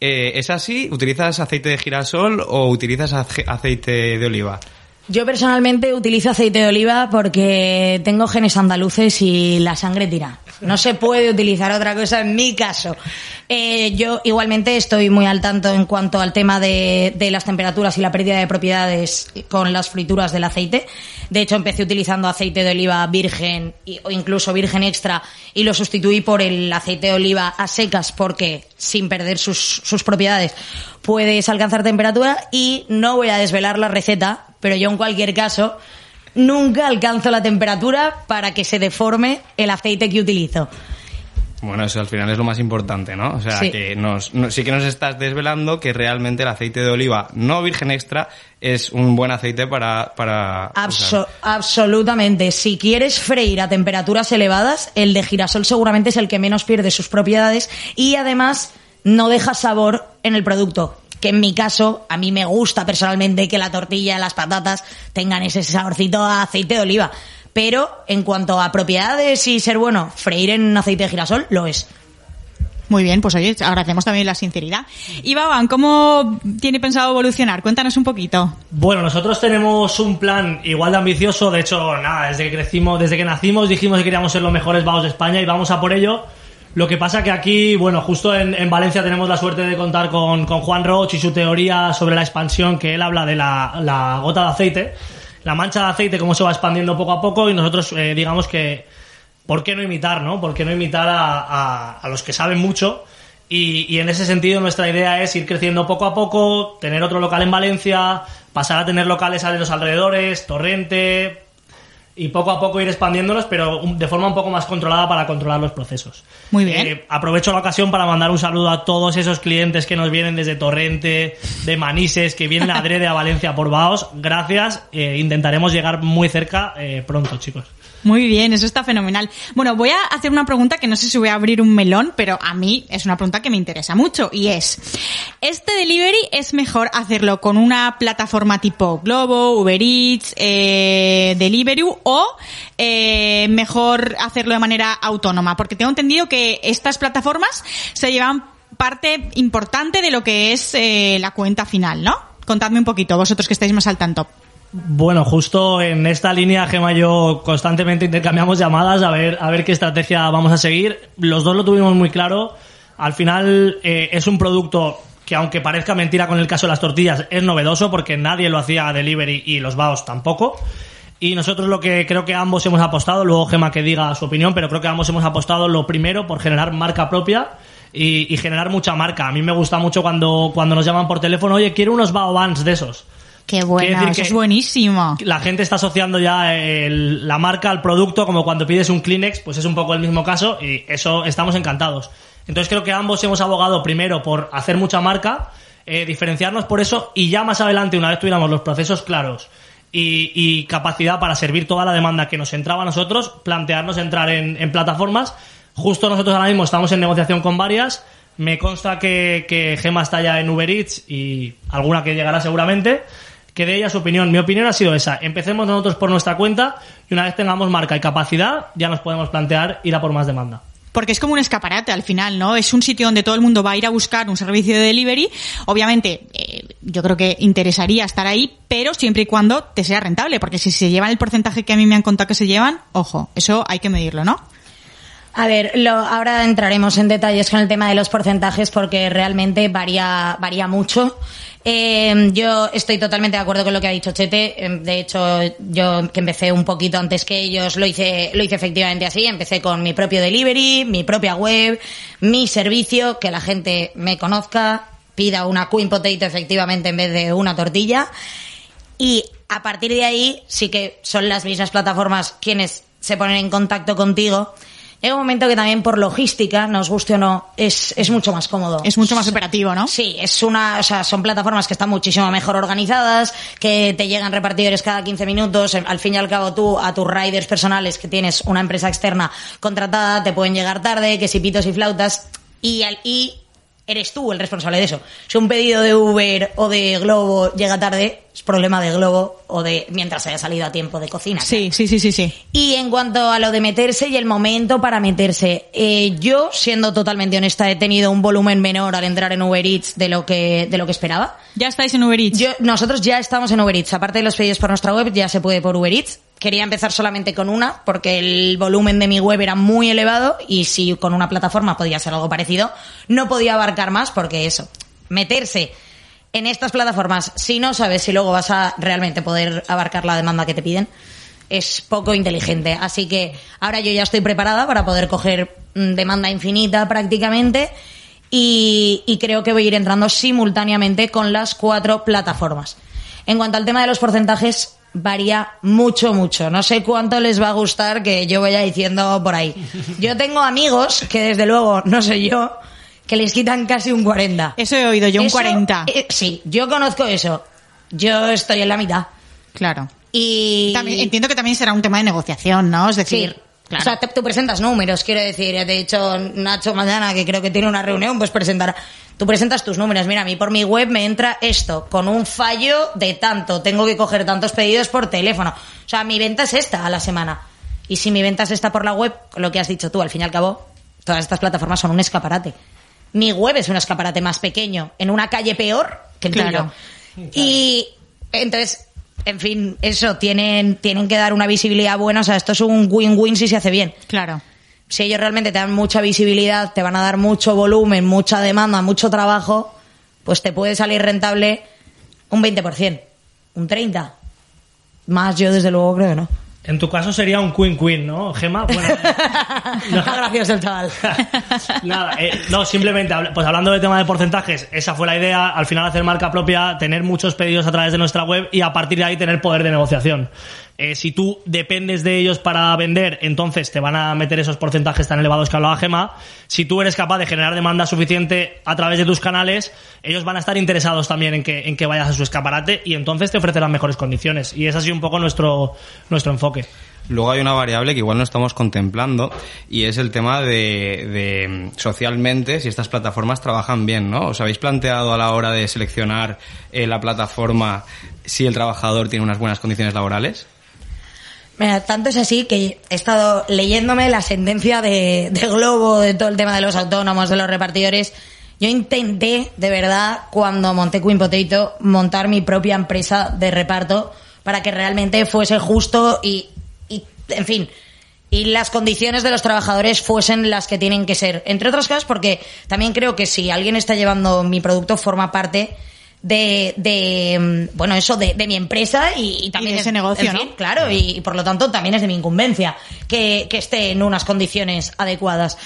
Eh, ¿Es así? ¿Utilizas aceite de girasol o utilizas ace- aceite de oliva? Yo personalmente utilizo aceite de oliva porque tengo genes andaluces y la sangre tira. No se puede utilizar otra cosa en mi caso. Eh, yo igualmente estoy muy al tanto en cuanto al tema de, las temperaturas y la pérdida de propiedades con las frituras del aceite. De hecho, empecé utilizando aceite de oliva virgen o incluso virgen extra y lo sustituí por el aceite de oliva a secas porque sin perder sus, sus propiedades puedes alcanzar temperatura y no voy a desvelar la receta, pero yo en cualquier caso nunca alcanzo la temperatura para que se deforme el aceite que utilizo. Bueno, eso al final es lo más importante, ¿no? O sea, Sí. que nos, no- sí que nos estás desvelando que realmente el aceite de oliva no virgen extra es un buen aceite para... para Abso- usar. absolutamente. Si quieres freír a temperaturas elevadas, el de girasol seguramente es el que menos pierde sus propiedades y además no deja sabor en el producto. Que en mi caso, a mí me gusta personalmente que la tortilla y las patatas tengan ese saborcito a aceite de oliva. Pero en cuanto a propiedades y ser bueno, freír en aceite de girasol lo es. Muy bien, pues oye, agradecemos también la sinceridad. Y Baban, ¿cómo tiene pensado evolucionar? Cuéntanos un poquito. Bueno, nosotros tenemos un plan igual de ambicioso. De hecho, nada, desde que crecimos, desde que nacimos dijimos que queríamos ser los mejores vagos de España y vamos a por ello. Lo que pasa que aquí, bueno, justo en, en Valencia tenemos la suerte de contar con, con Juan Roch y su teoría sobre la expansión, que él habla de la, la gota de aceite, la mancha de aceite, cómo se va expandiendo poco a poco, y nosotros eh, digamos que, ¿por qué no imitar, no? ¿Por qué no imitar a, a- a los que saben mucho? Y, y en ese sentido nuestra idea es ir creciendo poco a poco, tener otro local en Valencia, pasar a tener locales a los alrededores, Torrente, y poco a poco ir expandiéndolos, pero de forma un poco más controlada para controlar los procesos. Muy bien. Eh, aprovecho la ocasión para mandar un saludo a todos esos clientes que nos vienen desde Torrente, de Manises, que vienen adrede a Valencia por Baos. Gracias. eh, intentaremos llegar muy cerca eh, pronto, chicos. Muy bien, eso está fenomenal. Bueno, voy a hacer una pregunta que no sé si voy a abrir un melón, pero a mí es una pregunta que me interesa mucho y es, ¿este delivery es mejor hacerlo con una plataforma tipo Globo, Uber Eats, eh, Deliveroo o eh, mejor hacerlo de manera autónoma? Porque tengo entendido que estas plataformas se llevan parte importante de lo que es eh, la cuenta final, ¿no? Contadme un poquito, vosotros que estáis más al tanto. Bueno, justo en esta línea, Gema y yo constantemente intercambiamos llamadas a ver, a ver qué estrategia vamos a seguir. Los dos lo tuvimos muy claro. Al final eh, es un producto que aunque parezca mentira con el caso de las tortillas, es novedoso porque nadie lo hacía a delivery y los vaos tampoco. Y nosotros lo que creo que ambos hemos apostado, luego Gema que diga su opinión, pero creo que ambos hemos apostado lo primero por generar marca propia y, generar mucha marca. A mí me gusta mucho cuando, cuando nos llaman por teléfono, oye, quiero unos bao vans de esos. Qué bueno, eso que- es buenísimo. La gente está asociando ya el- la marca al producto, como cuando pides un Kleenex, pues es un poco el mismo caso y eso estamos encantados. Entonces creo que ambos hemos abogado primero por hacer mucha marca, eh, diferenciarnos por eso y ya más adelante, una vez tuviéramos los procesos claros y, y capacidad para servir toda la demanda que nos entraba a nosotros, plantearnos entrar en, en plataformas. Justo nosotros ahora mismo estamos en negociación con varias. Me consta que, que Gema está ya en Uber Eats y alguna que llegará seguramente que de ella su opinión. Mi opinión ha sido esa. Empecemos nosotros por nuestra cuenta y una vez tengamos marca y capacidad, ya nos podemos plantear ir a por más demanda. Porque es como un escaparate al final, ¿no? Es un sitio donde todo el mundo va a ir a buscar un servicio de delivery. Obviamente, eh, yo creo que interesaría estar ahí, pero siempre y cuando te sea rentable. Porque si se llevan el porcentaje que a mí me han contado que se llevan, ojo, eso hay que medirlo, ¿no? A ver, lo, ahora entraremos en detalles con el tema de los porcentajes porque realmente varía, varía mucho. Eh, yo estoy totalmente de acuerdo con lo que ha dicho Chete. Eh, De hecho, yo que empecé un poquito antes que ellos, lo hice, lo hice efectivamente así. Empecé con mi propio delivery, mi propia web, mi servicio, que la gente me conozca, pida una queen potato efectivamente en vez de una tortilla. Y a partir de ahí sí que son las mismas plataformas quienes se ponen en contacto contigo. Llega un momento que también por logística, nos guste o no, es, es mucho más cómodo. Es mucho más operativo, ¿no? Sí, es una, o sea, son plataformas que están muchísimo mejor organizadas, que te llegan repartidores cada 15 minutos. Al fin y al cabo, tú a tus riders personales que tienes una empresa externa contratada, te pueden llegar tarde, que si pitos y flautas, y, al- y eres tú el responsable de eso. Si un pedido de Uber o de Globo llega tarde, es problema de Globo o de mientras haya salido a tiempo de cocina. Sí, sí, sí, sí, sí. Y en cuanto a lo de meterse y el momento para meterse, eh, yo, siendo totalmente honesta, he tenido un volumen menor al entrar en Uber Eats de lo que, de lo que esperaba. Ya estáis en Uber Eats. Yo, nosotros ya estamos en Uber Eats. Aparte de los pedidos por nuestra web, ya se puede por Uber Eats. Quería empezar solamente con una, porque el volumen de mi web era muy elevado y si con una plataforma podía ser algo parecido, no podía abarcar más porque eso, meterse en estas plataformas, si no sabes si luego vas a realmente poder abarcar la demanda que te piden, es poco inteligente. Así que ahora yo ya estoy preparada para poder coger mm, demanda infinita prácticamente y, y creo que voy a ir entrando simultáneamente con las cuatro plataformas. En cuanto al tema de los porcentajes, varía mucho, mucho. No sé cuánto les va a gustar que yo vaya diciendo por ahí. Yo tengo amigos que desde luego, no sé yo, que les quitan casi un 40. Eso he oído yo, un Eso, 40. eh, sí, yo conozco eso. Yo estoy en la mitad. Claro. Y También, entiendo que también será un tema de negociación, ¿no? Es Sí. decir, claro. O sea, te- tú presentas números, quiero decir. De hecho, Nacho mañana, que creo que tiene una reunión, pues presentará. Tú presentas tus números. Mira, a mí por mi web me entra esto, con un fallo de tanto. Tengo que coger tantos pedidos por teléfono. O sea, mi venta es esta a la semana. Y si mi venta es esta por la web, lo que has dicho tú, al fin y al cabo, todas estas plataformas son un escaparate. Mi web es un escaparate más pequeño, en una calle peor que el Claro. Y entonces, en fin, eso, tienen, tienen que dar una visibilidad buena. O sea, esto es un win-win si se hace bien. Claro. Si ellos realmente te dan mucha visibilidad, te van a dar mucho volumen, mucha demanda, mucho trabajo, pues te puede salir rentable un 20%, un 30%. Más yo desde luego creo que no. En tu caso sería un Queen Queen, ¿no, Gema? Bueno, Está gracioso el chaval. Nada, eh, no, simplemente, pues hablando del tema de porcentajes, esa fue la idea, al final hacer marca propia, tener muchos pedidos a través de nuestra web y a partir de ahí tener poder de negociación. Eh, si tú dependes de ellos para vender, entonces te van a meter esos porcentajes tan elevados que hablaba Gema. Si tú eres capaz de generar demanda suficiente a través de tus canales, ellos van a estar interesados también en que, en que vayas a su escaparate y entonces te ofrecerán mejores condiciones. Y es así un poco nuestro, nuestro enfoque. Luego hay una variable que igual no estamos contemplando y es el tema de, de, socialmente si estas plataformas trabajan bien, ¿no? ¿Os habéis planteado a la hora de seleccionar eh, la plataforma si el trabajador tiene unas buenas condiciones laborales? Mira, tanto es así que he estado leyéndome la sentencia de, Globo, de todo el tema de los autónomos, de los repartidores. Yo intenté, de verdad, cuando monté Queen Potato, montar mi propia empresa de reparto para que realmente fuese justo y en fin, y las condiciones de los trabajadores fuesen las que tienen que ser. Entre otras cosas, porque también creo que si alguien está llevando mi producto, forma parte de, de mm, bueno, eso, de, de mi empresa y, y también de es- ese negocio, en ¿no? claro, y, y por lo tanto también es de mi incumbencia que, que esté en unas condiciones adecuadas.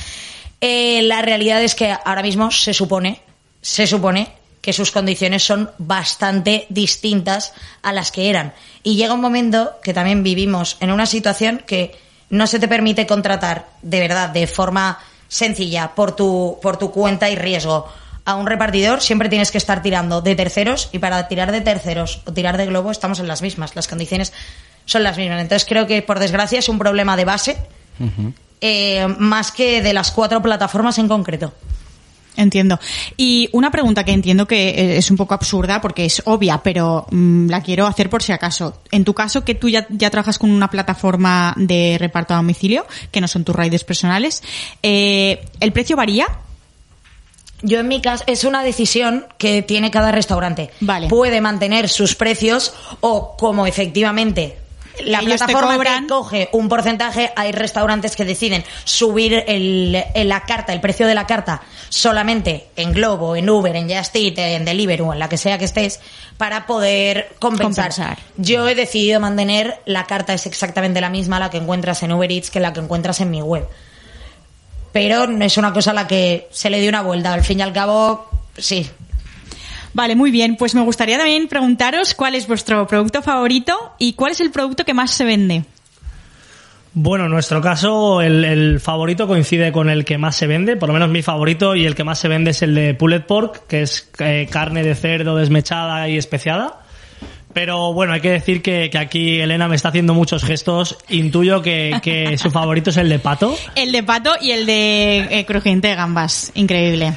Eh, la realidad es que ahora mismo se supone, se supone que sus condiciones son bastante distintas a las que eran. Y llega un momento que también vivimos en una situación que no se te permite contratar de verdad, de forma sencilla, por tu, por tu cuenta y riesgo. A un repartidor siempre tienes que estar tirando de terceros y para tirar de terceros o tirar de globo estamos en las mismas. Las condiciones son las mismas. Entonces creo que por desgracia es un problema de base eh, más que de las cuatro plataformas en concreto. Entiendo. Y una pregunta que entiendo que eh, es un poco absurda porque es obvia, pero mm, la quiero hacer por si acaso. En tu caso, que tú ya, ya trabajas con una plataforma de reparto a domicilio, que no son tus riders personales, eh, ¿el precio varía? Yo en mi caso es una decisión que tiene cada restaurante. Vale. Puede mantener sus precios o como efectivamente la Ellos plataforma te cobran. coge un porcentaje, hay restaurantes que deciden subir el, el- la carta, el precio de la carta solamente en Globo, en Uber, en Just Eat, en Deliveroo, en la que sea que estés, para poder compensar. Compensar. Yo he decidido mantener la carta es exactamente la misma la que encuentras en Uber Eats que la que encuentras en mi web pero no es una cosa a la que se le dio una vuelta. Al fin y al cabo, sí. Vale, muy bien. Pues me gustaría también preguntaros cuál es vuestro producto favorito y cuál es el producto que más se vende. Bueno, en nuestro caso, el, el favorito coincide con el que más se vende, por lo menos mi favorito, y el que más se vende es el de pulled pork, que es eh, carne de cerdo desmechada y especiada. Pero bueno, hay que decir que, que aquí Elena me está haciendo muchos gestos. Intuyo que, que su favorito es el de pato. El de pato y el de eh, crujiente de gambas. Increíble.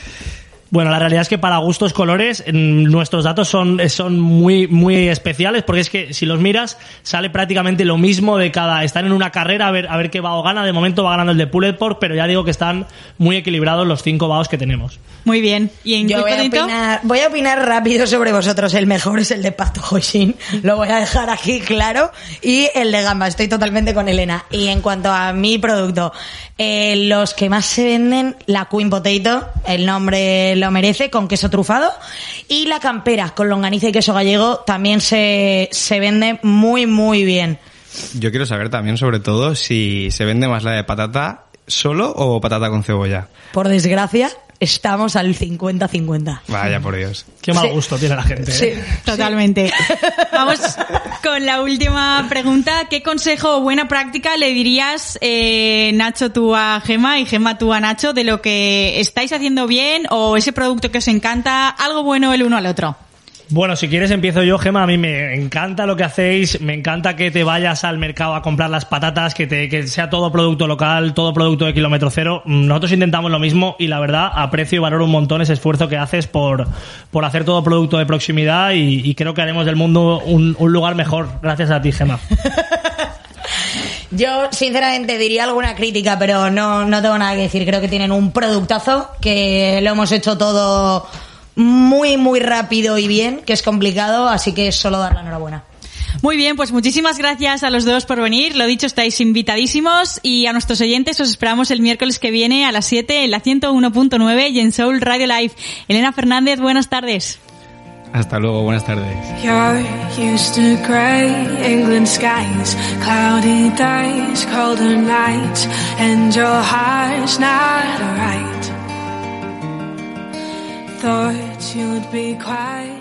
Bueno, la realidad es que para gustos colores nuestros datos son, son muy, muy especiales porque es que si los miras sale prácticamente lo mismo de cada... Están en una carrera a ver, a ver qué bao gana. De momento va ganando el de Pulled Pork, pero ya digo que están muy equilibrados los cinco baos que tenemos. Muy bien. ¿Y en Yo voy a, opinar, voy a opinar rápido sobre vosotros. El mejor es el de Pato Hoisin. Lo voy a dejar aquí claro. Y el de Gamba. Estoy totalmente con Elena. Y en cuanto a mi producto, eh, los que más se venden, la Queen Potato, el nombre lo merece, con queso trufado. Y la campera, con longaniza y queso gallego, también se, se vende muy, muy bien. Yo quiero saber también, sobre todo, si se vende más la de patata solo o patata con cebolla. Por desgracia, estamos al 50-50. Vaya por Dios. Qué mal Sí. gusto tiene la gente. ¿eh? Sí. Totalmente. Vamos con la última pregunta. ¿Qué consejo o buena práctica le dirías, eh, Nacho, tú a Gema y Gema tú a Nacho, de lo que estáis haciendo bien o ese producto que os encanta, algo bueno el uno al otro? Bueno, si quieres empiezo yo, Gema. A mí me encanta lo que hacéis. Me encanta que te vayas al mercado a comprar las patatas, que, te, que sea todo producto local, todo producto de kilómetro cero. Mm, Nosotros intentamos lo mismo y la verdad aprecio y valoro un montón ese esfuerzo que haces por, por hacer todo producto de proximidad y, creo que haremos del mundo un, un lugar mejor gracias a ti, Gema. Yo, sinceramente, diría alguna crítica, pero no, no tengo nada que decir. Creo que tienen un productazo, que lo hemos hecho todo muy, muy rápido y bien, que es complicado, así que solo dar la enhorabuena. Muy bien, pues muchísimas gracias a los dos por venir. Lo dicho, estáis invitadísimos y a nuestros oyentes os esperamos el miércoles que viene a las 7 en la 101.9 y en Soul Radio Live. Elena Fernández, buenas tardes. Hasta luego, buenas tardes. You're used to grey England skies, cloudy days, colder nights, and your heart's not right. Thought you'd be happy.